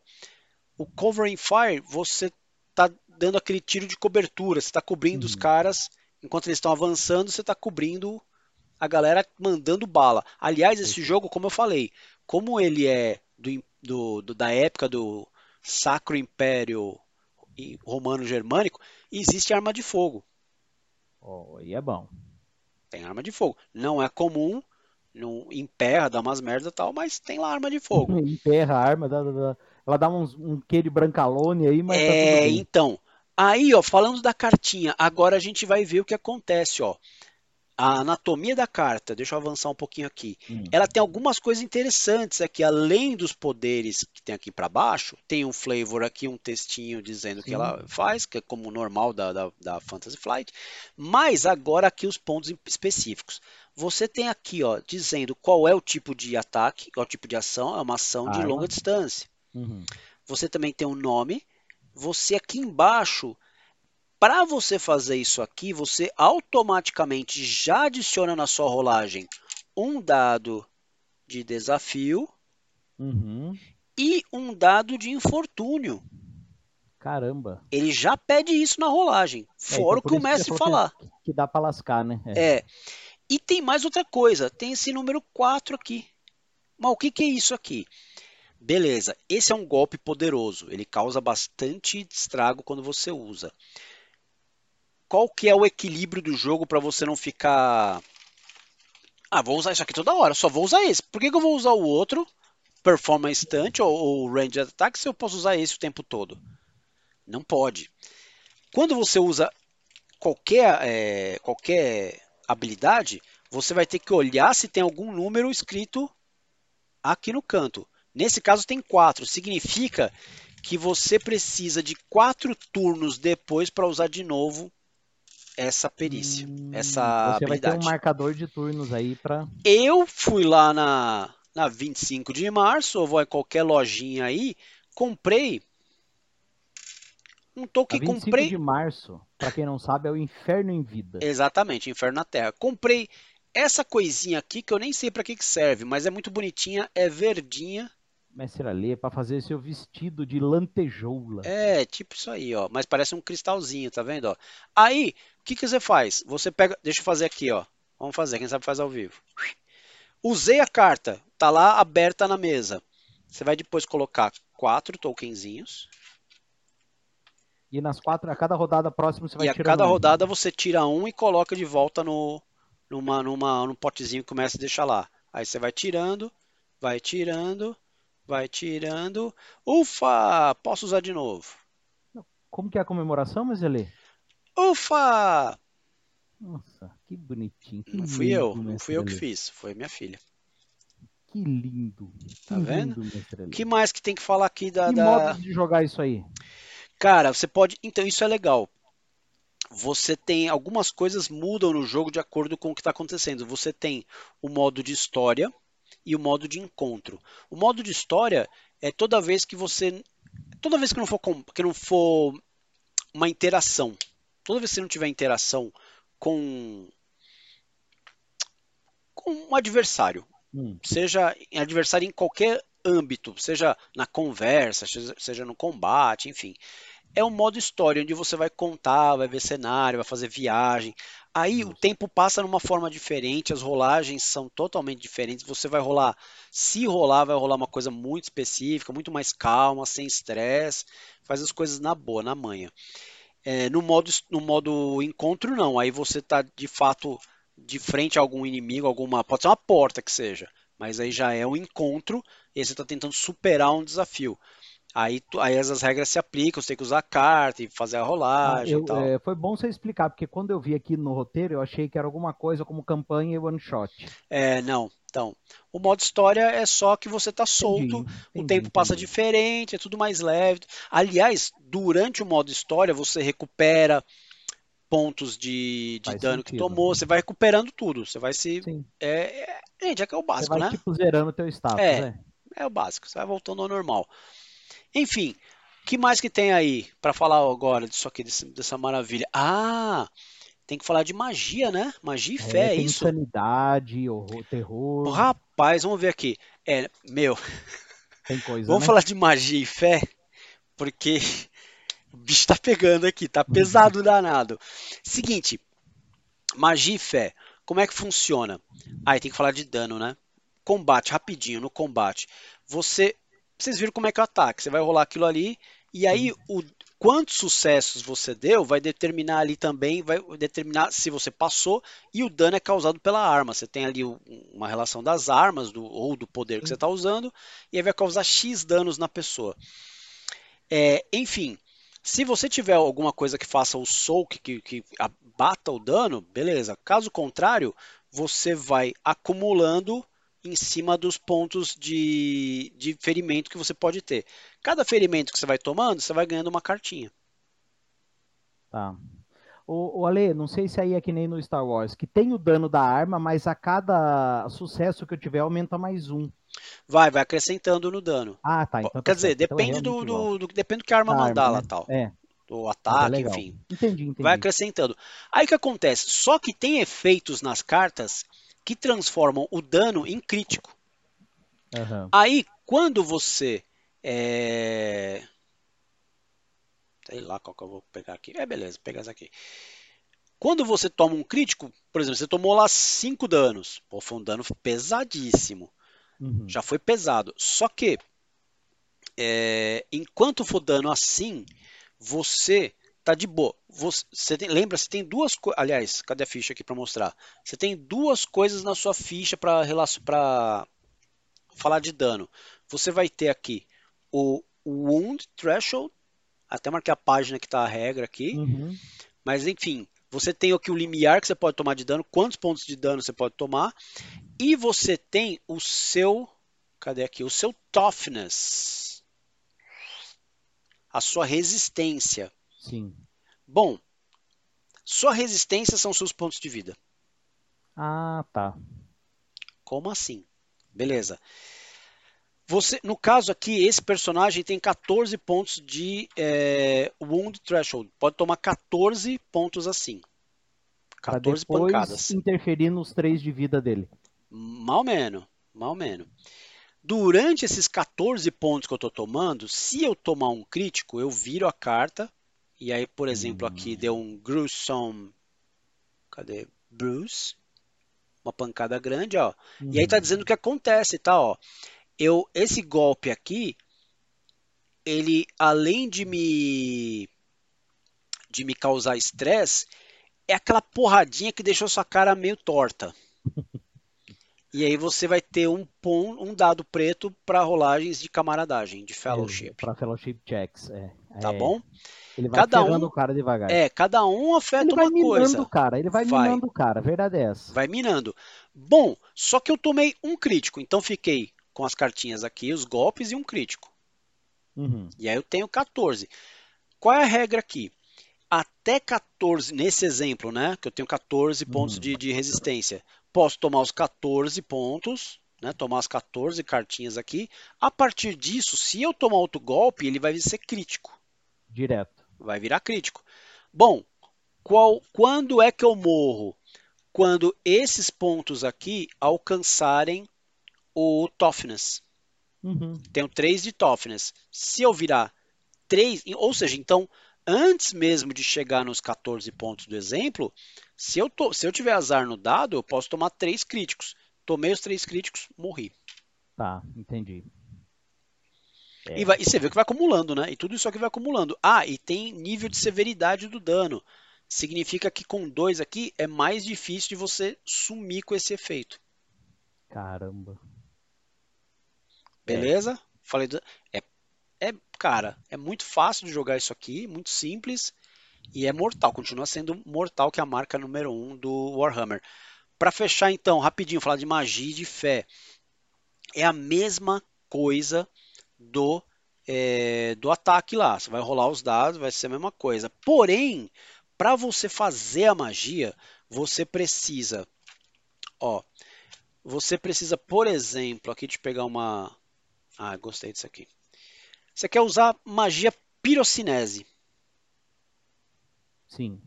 O Covering Fire, você tá dando aquele tiro de cobertura. Você está cobrindo uhum. os caras enquanto eles estão avançando. Você está cobrindo a galera mandando bala. Aliás, esse jogo, como eu falei, como ele é do, do, do da época do Sacro Império Romano Germânico, existe arma de fogo. Oh, e é bom tem arma de fogo. Não é comum, não emperra, dá umas merda e tal, mas tem lá arma de fogo. emperra a arma, dá, dá, ela dá uns, um quê de brancalone aí, mas. Tá é, tá então. Aí, ó, falando da cartinha, agora a gente vai ver o que acontece, ó a anatomia da carta, deixa eu avançar um pouquinho aqui. Hum. Ela tem algumas coisas interessantes aqui, além dos poderes que tem aqui para baixo, tem um flavor aqui, um textinho dizendo o que ela faz, que é como normal da, da, da, Fantasy Flight. Mas agora aqui os pontos específicos. Você tem aqui, ó, dizendo qual é o tipo de ataque, qual é o tipo de ação, é uma ação de longa distância. Uhum. Você também tem um nome. Você aqui embaixo para você fazer isso aqui, você automaticamente já adiciona na sua rolagem um dado de desafio uhum. e um dado de infortúnio. Caramba. Ele já pede isso na rolagem, é, fora então o que o mestre falar. Que, que dá para lascar, né? É. é. E tem mais outra coisa, tem esse número 4 aqui. Mas o que, que é isso aqui? Beleza, esse é um golpe poderoso, ele causa bastante estrago quando você usa. Qual que é o equilíbrio do jogo para você não ficar. Ah, vou usar isso aqui toda hora, só vou usar esse. Por que, que eu vou usar o outro, performance stunt ou, ou range attack, se eu posso usar esse o tempo todo? Não pode. Quando você usa qualquer, é, qualquer habilidade, você vai ter que olhar se tem algum número escrito aqui no canto. Nesse caso tem quatro. Significa que você precisa de quatro turnos depois para usar de novo essa perícia, hum, essa você habilidade. vai ter um marcador de turnos aí para. Eu fui lá na, na 25 de março, ou vou em qualquer lojinha aí, comprei um token. A 25 comprei... de março, para quem não sabe, é o Inferno em Vida. Exatamente, Inferno na Terra. Comprei essa coisinha aqui que eu nem sei para que, que serve, mas é muito bonitinha, é verdinha Mestre Alê, para fazer seu vestido de lantejoula. É, tipo isso aí, ó. Mas parece um cristalzinho, tá vendo? Ó? Aí, o que, que você faz? Você pega. Deixa eu fazer aqui, ó. Vamos fazer, quem sabe faz ao vivo. Usei a carta, tá lá aberta na mesa. Você vai depois colocar quatro tokenzinhos. E nas quatro, a cada rodada próxima você vai tirar. E a cada um. rodada você tira um e coloca de volta no, numa, numa, num potezinho que começa a deixar lá. Aí você vai tirando, vai tirando, Vai tirando. Ufa! Posso usar de novo. Como que é a comemoração, mas ele? Ufa! Nossa, que bonitinho. Que não fui eu, não fui eu que fiz, foi minha filha. Que lindo. Que tá vendo? O que mais que tem que falar aqui da. Que da... modo de jogar isso aí? Cara, você pode. Então, isso é legal. Você tem. Algumas coisas mudam no jogo de acordo com o que está acontecendo. Você tem o modo de história, e o modo de encontro. O modo de história é toda vez que você. Toda vez que não for, que não for uma interação. Toda vez que você não tiver interação com, com um adversário. Hum. Seja adversário em qualquer âmbito, seja na conversa, seja no combate, enfim. É um modo história onde você vai contar, vai ver cenário, vai fazer viagem. Aí o tempo passa numa forma diferente, as rolagens são totalmente diferentes. Você vai rolar, se rolar, vai rolar uma coisa muito específica, muito mais calma, sem estresse, faz as coisas na boa, na manha. É, no, modo, no modo encontro, não. Aí você está de fato de frente a algum inimigo, alguma. Pode ser uma porta que seja, mas aí já é um encontro e você está tentando superar um desafio. Aí, aí as regras se aplicam, você tem que usar a carta e fazer a rolagem ah, eu, é, foi bom você explicar, porque quando eu vi aqui no roteiro, eu achei que era alguma coisa como campanha e one shot. É, não. Então, o modo história é só que você está solto, entendi, o tempo passa diferente, é tudo mais leve. Aliás, durante o modo história, você recupera pontos de, de dano sentido. que tomou, você vai recuperando tudo. Você vai se. É, é, gente, é que é o básico, você vai, né? Tipo, zerando o teu status, é, é. É o básico, você vai voltando ao normal. Enfim, que mais que tem aí para falar agora disso aqui, desse, dessa maravilha? Ah, tem que falar de magia, né? Magia e fé, é, é isso? Insanidade, horror, terror. Rapaz, vamos ver aqui. É, meu. Tem coisa. vamos né? falar de magia e fé, porque o bicho tá pegando aqui, tá pesado danado. Seguinte, magia e fé, como é que funciona? Aí tem que falar de dano, né? Combate, rapidinho, no combate. Você vocês viram como é que é o ataque. Você vai rolar aquilo ali e aí o quantos sucessos você deu vai determinar ali também, vai determinar se você passou e o dano é causado pela arma. Você tem ali uma relação das armas do, ou do poder que você está usando e aí vai causar X danos na pessoa. É, enfim, se você tiver alguma coisa que faça o soak, que, que abata o dano, beleza. Caso contrário, você vai acumulando em cima dos pontos de, de ferimento que você pode ter. Cada ferimento que você vai tomando, você vai ganhando uma cartinha. Tá. O, o Ale, não sei se aí é que nem no Star Wars, que tem o dano da arma, mas a cada sucesso que eu tiver aumenta mais um. Vai, vai acrescentando no dano. Ah, tá. Então tá Quer dizer, então é depende então, do, do, do, depende do que a arma da mandar arma, lá né? tal. É. Do ataque, é enfim. Entendi, entendi. Vai acrescentando. Aí o que acontece? Só que tem efeitos nas cartas que transformam o dano em crítico. Uhum. Aí, quando você. É... Sei lá qual que eu vou pegar aqui. É, beleza, pegar essa aqui. Quando você toma um crítico, por exemplo, você tomou lá 5 danos. Pô, foi um dano pesadíssimo. Uhum. Já foi pesado. Só que, é, enquanto for dano assim, você tá de boa. Você tem, lembra, você tem duas coisas. Aliás, cadê a ficha aqui para mostrar? Você tem duas coisas na sua ficha para para falar de dano. Você vai ter aqui o Wound Threshold. Até marquei a página que está a regra aqui. Uhum. Mas enfim, você tem aqui o limiar que você pode tomar de dano, quantos pontos de dano você pode tomar. E você tem o seu. Cadê aqui? O seu toughness. A sua resistência. Sim. Bom, sua resistência são seus pontos de vida. Ah, tá. Como assim? Beleza. Você, no caso aqui, esse personagem tem 14 pontos de é, Wound Threshold. Pode tomar 14 pontos assim. 14 pra depois pancadas. interferir nos 3 de vida dele. Mal menos, mal menos. Durante esses 14 pontos que eu estou tomando, se eu tomar um crítico, eu viro a carta. E aí, por exemplo, aqui Hum. deu um gruesome. Cadê? Bruce. Uma pancada grande, ó. E aí tá Uhum. dizendo o que acontece, tá? Ó, eu esse golpe aqui, ele além de me de me causar estresse, é aquela porradinha que deixou sua cara meio torta. E aí você vai ter um pon, um dado preto para rolagens de camaradagem, de fellowship, Para fellowship checks, é. tá É, bom? Ele vai Cada um- o cara devagar. É, cada um afeta ele vai uma minando coisa. o cara, ele vai, Vai. minando o cara, a verdade é essa. Vai minando. Bom, só que eu tomei um crítico, então fiquei com as cartinhas aqui, os golpes e um crítico. Uhum. E aí eu tenho 14. Qual é a regra aqui? Até 14, nesse exemplo, né? Que eu tenho 14 pontos Uhum. de, de resistência. Posso tomar os 14 pontos, né? Tomar as 14 cartinhas aqui. A partir disso, se eu tomar outro golpe, ele vai ser crítico. Direto. Vai virar crítico. Bom, qual, quando é que eu morro? Quando esses pontos aqui alcançarem o toughness. Uhum. Tenho 3 de toughness. Se eu virar 3, ou seja, então, antes mesmo de chegar nos 14 pontos do exemplo, se eu, to, se eu tiver azar no dado, eu posso tomar 3 críticos. Tomei os 3 críticos, morri. Tá, entendi. É. E, vai- e você vê que vai acumulando, né? E tudo isso aqui vai acumulando. Ah, e tem nível de severidade do dano. Significa que com 2 aqui é mais difícil de você sumir com esse efeito. Caramba. Beleza? Falei do... é, é, cara, é muito fácil de jogar isso aqui, muito simples e é mortal, continua sendo mortal que é a marca número 1 um do Warhammer. Para fechar então, rapidinho, falar de magia e de fé. É a mesma coisa do é, do ataque lá. Você vai rolar os dados, vai ser a mesma coisa. Porém, para você fazer a magia, você precisa, ó, você precisa, por exemplo, aqui de pegar uma ah, gostei disso aqui. Você quer usar magia pirocinese. Sim.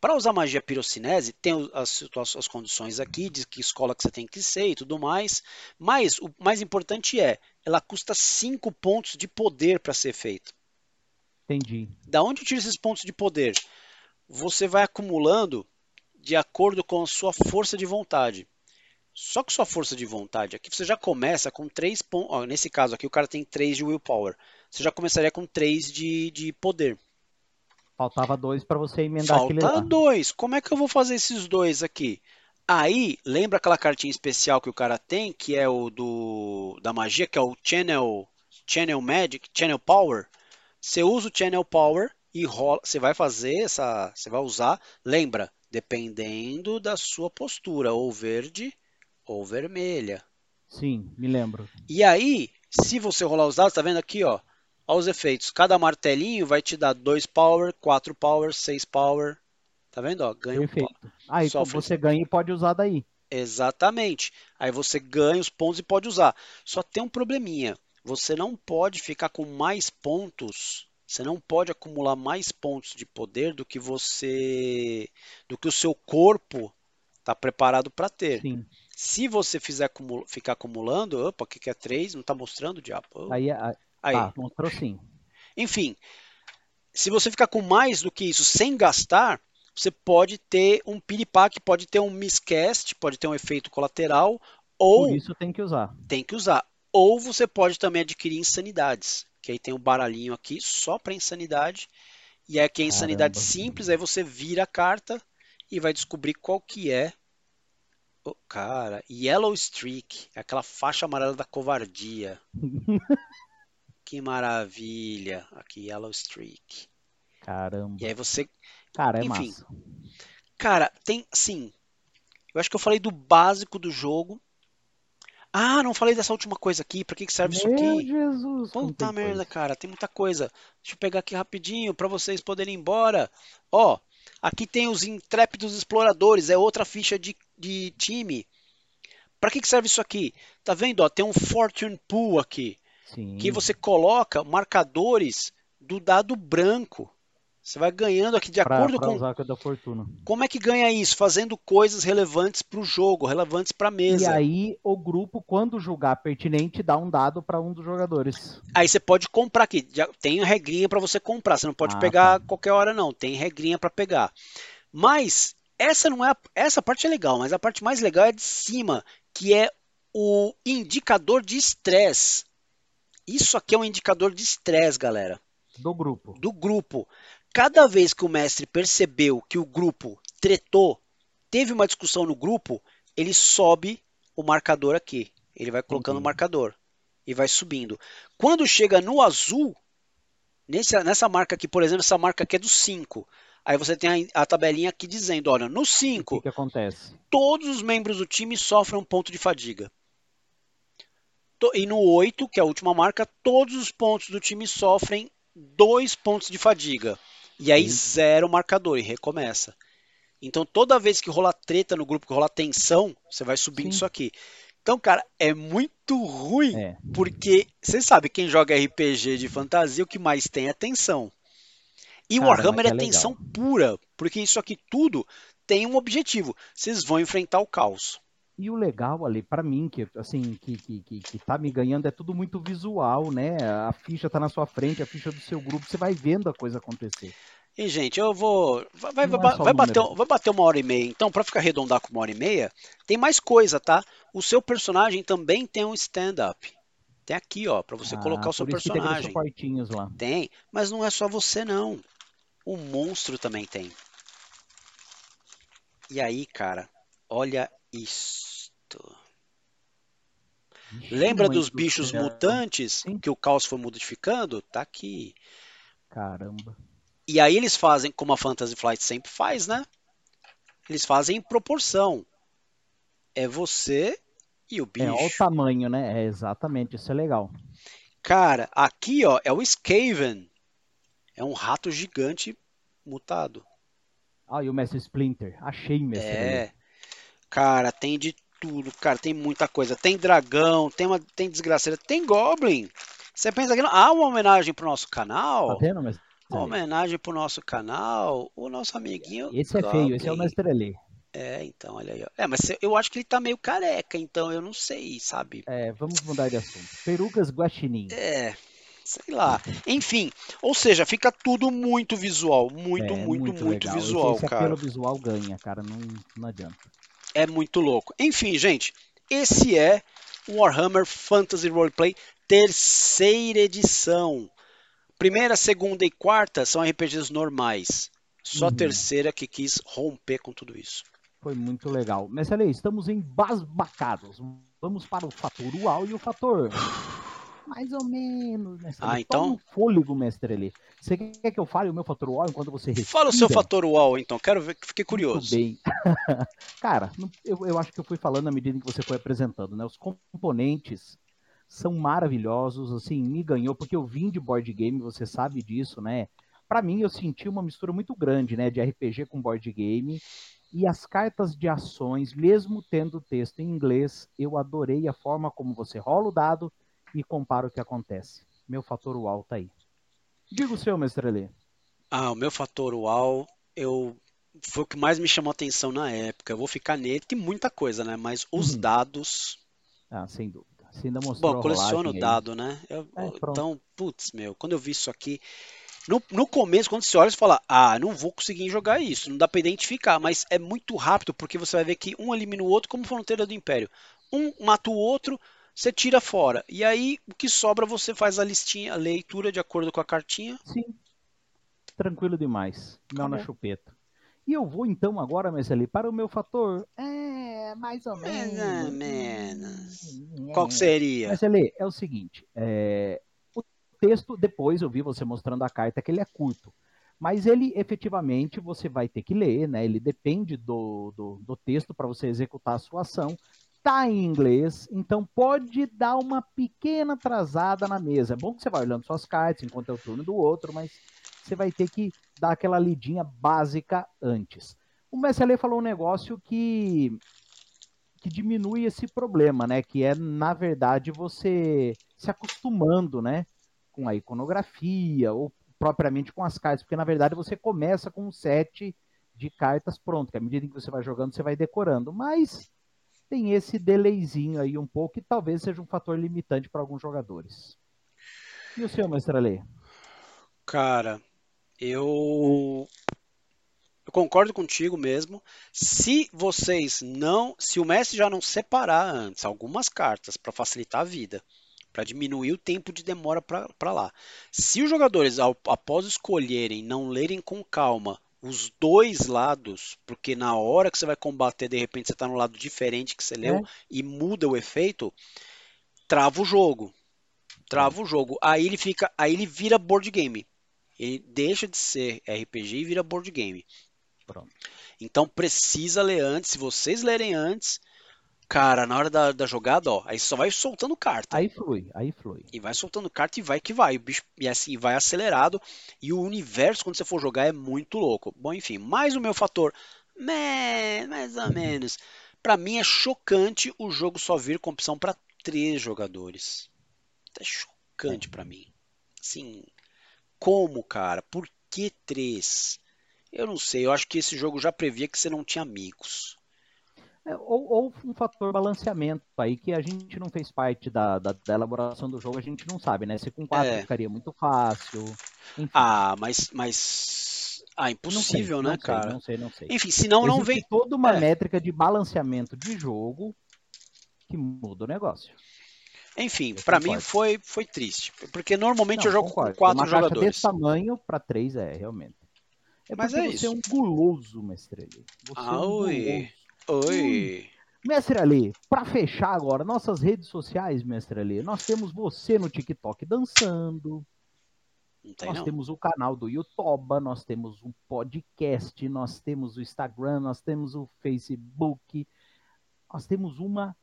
Para usar magia pirocinese, tem as, situa- as condições aqui, de que escola que você tem que ser e tudo mais. Mas o mais importante é, ela custa 5 pontos de poder para ser feito. Entendi. Da onde eu tiro esses pontos de poder? Você vai acumulando de acordo com a sua força de vontade. Só que sua força de vontade aqui, você já começa com 3 pontos. Nesse caso aqui, o cara tem 3 de willpower. Você já começaria com 3 de, de poder. Faltava dois para você emendar aquele Falta dois. Como é que eu vou fazer esses dois aqui? Aí, lembra aquela cartinha especial que o cara tem, que é o do da magia, que é o Channel Channel Magic, Channel Power? Você usa o Channel Power e rola, você vai fazer essa, você vai usar, lembra, dependendo da sua postura, ou verde ou vermelha. Sim, me lembro. E aí, se você rolar os dados, tá vendo aqui, ó? Olha os efeitos. Cada martelinho vai te dar 2 power, 4 power, 6 power. Tá vendo? Ó, ganha um Perfeito. power. Aí Sofre você ganha e pode usar daí. Exatamente. Aí você ganha os pontos e pode usar. Só tem um probleminha. Você não pode ficar com mais pontos. Você não pode acumular mais pontos de poder do que você, do que o seu corpo está preparado para ter. Sim. Se você fizer acumula- ficar acumulando, opa, o que que é 3? Não está mostrando diabo. Aí, aí ah, mostrou sim. Enfim, se você ficar com mais do que isso sem gastar, você pode ter um piripaque, pode ter um miscast, pode ter um efeito colateral, ou Por isso tem que usar. tem que usar. Ou você pode também adquirir insanidades, que aí tem um baralhinho aqui só para insanidade, E aí aqui é insanidade Caramba. simples, aí você vira a carta e vai descobrir qual que é. Oh, cara, Yellow Streak, aquela faixa amarela da covardia. que maravilha. Aqui, Yellow Streak. Caramba. E aí você. Cara, é enfim. massa. Cara, tem. Sim. Eu acho que eu falei do básico do jogo. Ah, não falei dessa última coisa aqui. Pra que que serve isso Meu aqui? Jesus. Puta merda, coisa. cara, tem muita coisa. Deixa eu pegar aqui rapidinho pra vocês poderem ir embora. Ó, aqui tem os intrépidos exploradores, é outra ficha de, de time. Pra que que serve isso aqui? Tá vendo? Ó, tem um Fortune Pool aqui, Sim. que você coloca marcadores do dado branco. Você vai ganhando aqui de pra, acordo pra com a como é que ganha isso, fazendo coisas relevantes pro jogo, relevantes pra E mesa. aí, o grupo, quando julgar pertinente, dá um dado para um dos jogadores. Aí você pode comprar aqui. Tem regrinha para você comprar. Você não pode Ah, pegar tá. qualquer hora, não. Tem regrinha para pegar. Mas essa não é. a- Essa parte é legal, mas a parte mais legal é de cima, que é o indicador de estresse. Isso aqui é um indicador de estresse, galera, Do grupo. do grupo. Cada vez que o mestre percebeu que o grupo tretou, teve uma discussão no grupo, ele sobe o marcador aqui. Ele vai colocando o Entendi. marcador e vai subindo. Quando chega no azul, nessa, nessa marca aqui, por exemplo, essa marca aqui é do 5. Aí você tem a, a tabelinha aqui dizendo, olha, no O que, 5, que acontece? todos os membros do time sofrem um ponto de fadiga. E no 8, que é a última marca, todos os pontos do time sofrem dois pontos de fadiga. E aí Sim. zero o marcador e recomeça. Então toda vez que rola treta no grupo, que rola tensão, você vai subindo Sim. isso aqui. Então, cara, é muito ruim, É. porque você sabe, quem joga RPG de fantasia, o que mais tem é tensão. E Cara, Warhammer é é tensão pura, porque isso aqui tudo tem um objetivo. Vocês vão enfrentar o caos. E o legal ali, pra mim, que assim, que, que, que, que tá me ganhando, é tudo muito visual, né? A ficha tá na sua frente, a ficha do seu grupo, você vai vendo a coisa acontecer. E, gente, eu vou. Vai, vai, Não é vai- vai bater, vai bater uma hora e meia. Então, pra ficar arredondar com uma hora e meia, tem mais coisa, tá? O seu personagem também tem um stand-up. Tem aqui, ó, pra você Ah, colocar o seu isso tem personagem. suportinhos lá. Tem, mas não é só você, não. O monstro também tem. E aí, cara, olha isto. Ixi, Lembra mãe dos do bichos mutantes Sim. que o caos foi modificando? Tá aqui. Caramba. E aí eles fazem, como a Fantasy Flight sempre faz, né? Eles fazem em proporção. É você e o É, olha o bicho. tamanho, né? É, exatamente, isso é legal. Cara, aqui ó, é o Skaven. É um rato gigante mutado. Ah, e o Mestre Splinter. Achei, Mestre. É. Cara, tem de tudo, cara, tem muita coisa. Tem dragão, tem uma, tem desgraceira, tem goblin. Você pensa que não, há uma homenagem pro nosso Tá canal? vendo, Mestre? Uma homenagem pro nosso canal, o nosso amiguinho Esse é feio, esse é o. Mestre Elê. É, então, olha aí. ó. É, mas eu acho que ele tá meio careca, então eu não sei, sabe? É, vamos mudar de assunto. Perucas Guaxinim. É, sei lá. Enfim, ou seja, fica tudo muito visual, muito, É, muito, muito, legal. Esse- visual, esse, cara. apelo visual ganha, cara. Não, não adianta. É muito louco. Enfim, gente, esse é o Warhammer Fantasy Roleplay terceira edição. Primeira, segunda e quarta são RPGs normais. Só a Uhum. terceira que quis romper com tudo isso. Foi muito legal. Mestre estamos embasbacados. Vamos para o fator uau e o fator. Mais ou menos, Mestre Ah, então? Um fôlego, Mestre Elê. Você quer que eu fale o meu fator uau enquanto você respira? Fala o seu fator UAU, então. Quero ver, fiquei Muito curioso. bem. Cara, eu, eu acho que eu fui falando na medida que você foi apresentando, né? Os componentes são maravilhosos, assim, me ganhou, porque eu vim de board game, você sabe disso, né? Pra mim, eu senti uma mistura muito grande, né? De RPG com board game. E as cartas de ações, mesmo tendo texto em inglês, eu adorei a forma como você rola o dado e compara o que acontece. Meu fator uau tá aí. Diga o seu, mestre Elê. Ah, o meu fator UAU, eu foi o que mais me chamou a atenção na época. Eu vou ficar nele, tem muita coisa, né? Mas os Uhum. dados. Ah, sem dúvida. Você ainda mostrou Bom, coleciono rolagem aí. dado, né? Eu- É, então, putz, meu, quando eu vi isso aqui. No, no começo, quando você olha, você fala, ah, não vou conseguir jogar isso, não dá pra identificar, mas é muito rápido, porque você vai ver que um elimina o outro como fronteira do Império. Um mata o outro, você tira fora. E aí, o que sobra, você faz a listinha, a leitura de acordo com a cartinha. Sim. tranquilo demais. Mel Tá na chupeta. E eu vou então agora, Marcelo, para o meu fator. É, mais ou menos. Mais ou menos. É. Qual que seria? Marcelo, é o seguinte: é, o texto, depois eu vi você mostrando a carta que ele é curto. Mas ele efetivamente você vai ter que ler, né? Ele depende do, do, do texto para você executar a sua ação. Tá em inglês, então pode dar uma pequena atrasada na mesa. É bom que você vai olhando suas cartas enquanto é o turno do outro, mas você vai ter que dar aquela lidinha básica antes. O Messi falou um negócio que que diminui esse problema, né? Que é, na verdade, você se acostumando, né? Com a iconografia, ou propriamente com as cartas, porque na verdade você começa com um set de cartas pronto, que à medida que você vai jogando, você vai decorando. Mas tem esse delayzinho aí um pouco, que talvez seja um fator limitante para alguns jogadores. E o seu, mestre Alê? Cara, eu eu concordo contigo mesmo. Se vocês não, se o mestre já não separar antes algumas cartas para facilitar a vida, para diminuir o tempo de demora para lá. Se os jogadores ao, após escolherem não lerem com calma os dois lados, porque na hora que você vai combater, de repente você está no lado diferente que você leu É. e muda o efeito, trava o jogo. Trava o jogo. Aí ele fica, aí ele vira board game. Ele deixa de ser RPG e vira board game. Pronto. Então precisa ler antes. Se vocês lerem antes, cara, na hora da, da jogada, ó, aí só vai soltando carta. Aí flui, aí flui. E vai soltando carta e vai que vai. O bicho, e assim, vai acelerado. E o universo, quando você for jogar, é muito louco. Bom, enfim, mais o meu fator, meh, mais ou menos. Pra mim é chocante o jogo só vir com opção pra três jogadores. É chocante pra mim. Assim, como, cara? Por que três? Eu não sei, eu acho que esse jogo já previa que você não tinha amigos. É, ou, ou um fator balanceamento aí que a gente não fez parte da, da, da elaboração do jogo, a gente não sabe, né? Se com quatro É. ficaria muito fácil. Enfim, Ah, mas. mas... Ah, não sei, impossível, não né, sei, cara? Não sei, não sei. Enfim, senão não Existe vem. toda uma É. métrica de balanceamento de jogo que muda o negócio. Enfim, Eu pra mim foi, foi triste. Porque normalmente eu Não, jogo concordo. com quatro uma caixa jogadores. desse tamanho para três é, realmente. É Mas é você isso. é um guloso, mestre. Você é Ah, um ui. guloso. Oi. Mestre Ali, para fechar agora, nossas redes sociais, mestre Ali, nós temos você no TikTok dançando, tem nós não. temos o canal do YouTube, nós temos o podcast, nós temos o Instagram, nós temos o Facebook, nós temos uma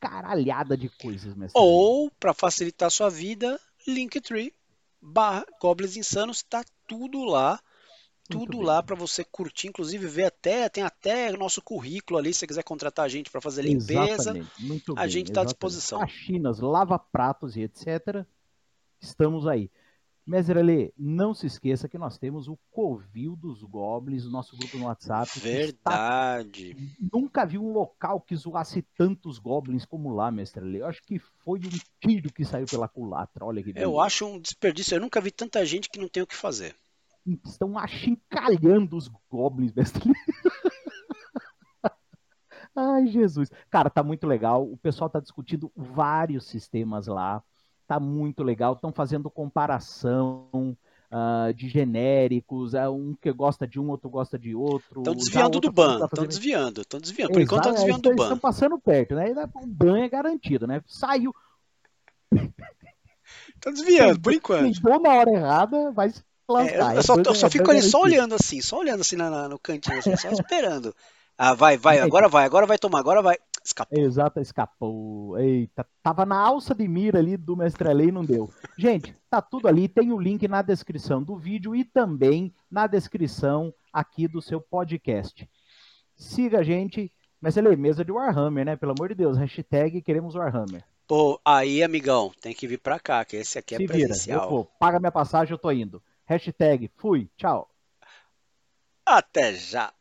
caralhada de coisas, mestre. Ou, pra facilitar a sua vida, Linktree barra Goblins Insanos, tá tudo lá. Tudo lá pra você curtir, inclusive ver até, tem até nosso currículo ali, se você quiser contratar a gente pra fazer limpeza. Muito a bem, gente tá à disposição. Faxinas, lava-pratos e etc. Estamos aí. Mestre Ale, não se esqueça que nós temos o Covil dos Goblins, nosso grupo no WhatsApp. que está- Verdade. Nunca vi um local que zoasse tantos goblins como lá, mestre Ale. Eu acho que foi um tiro que saiu pela culatra. Olha que Eu acho um desperdício. Eu nunca vi tanta gente que não tem o que fazer. Estão achincalhando os goblins, mestre. Ai, Jesus. Cara, tá muito legal. O pessoal tá discutindo vários sistemas lá. Tá muito legal. Estão fazendo comparação ah, de genéricos. É um que gosta de um, outro gosta de outro. Estão Já desviando do ban. que tá Estão fazendo- desviando. Estão desviando. Por enquanto estão Exato, desviando do ban. estão passando perto, né? O ban é garantido, né? Saiu, Estão desviando, por enquanto. Pegou na hora errada, vai se É, eu, só, É eu só fico é ali só olhando assim, só olhando assim na- na- no cantinho, assim, só esperando. Ah, vai, vai, agora vai, agora vai tomar, agora vai. Escapou. Exato, escapou. Eita, tava na alça de mira ali do Mestre Lei e não deu. Gente, tá tudo ali, tem o link na descrição do vídeo e também na descrição aqui do seu podcast. Siga a gente. Mestre Lei, mesa de Warhammer, né? Pelo amor de Deus, hashtag queremos Warhammer. Pô, aí, amigão, tem que vir pra cá, que esse aqui é Se vira, eu presencial. vou. Paga minha passagem, eu tô indo. Hashtag fui, tchau. Até já.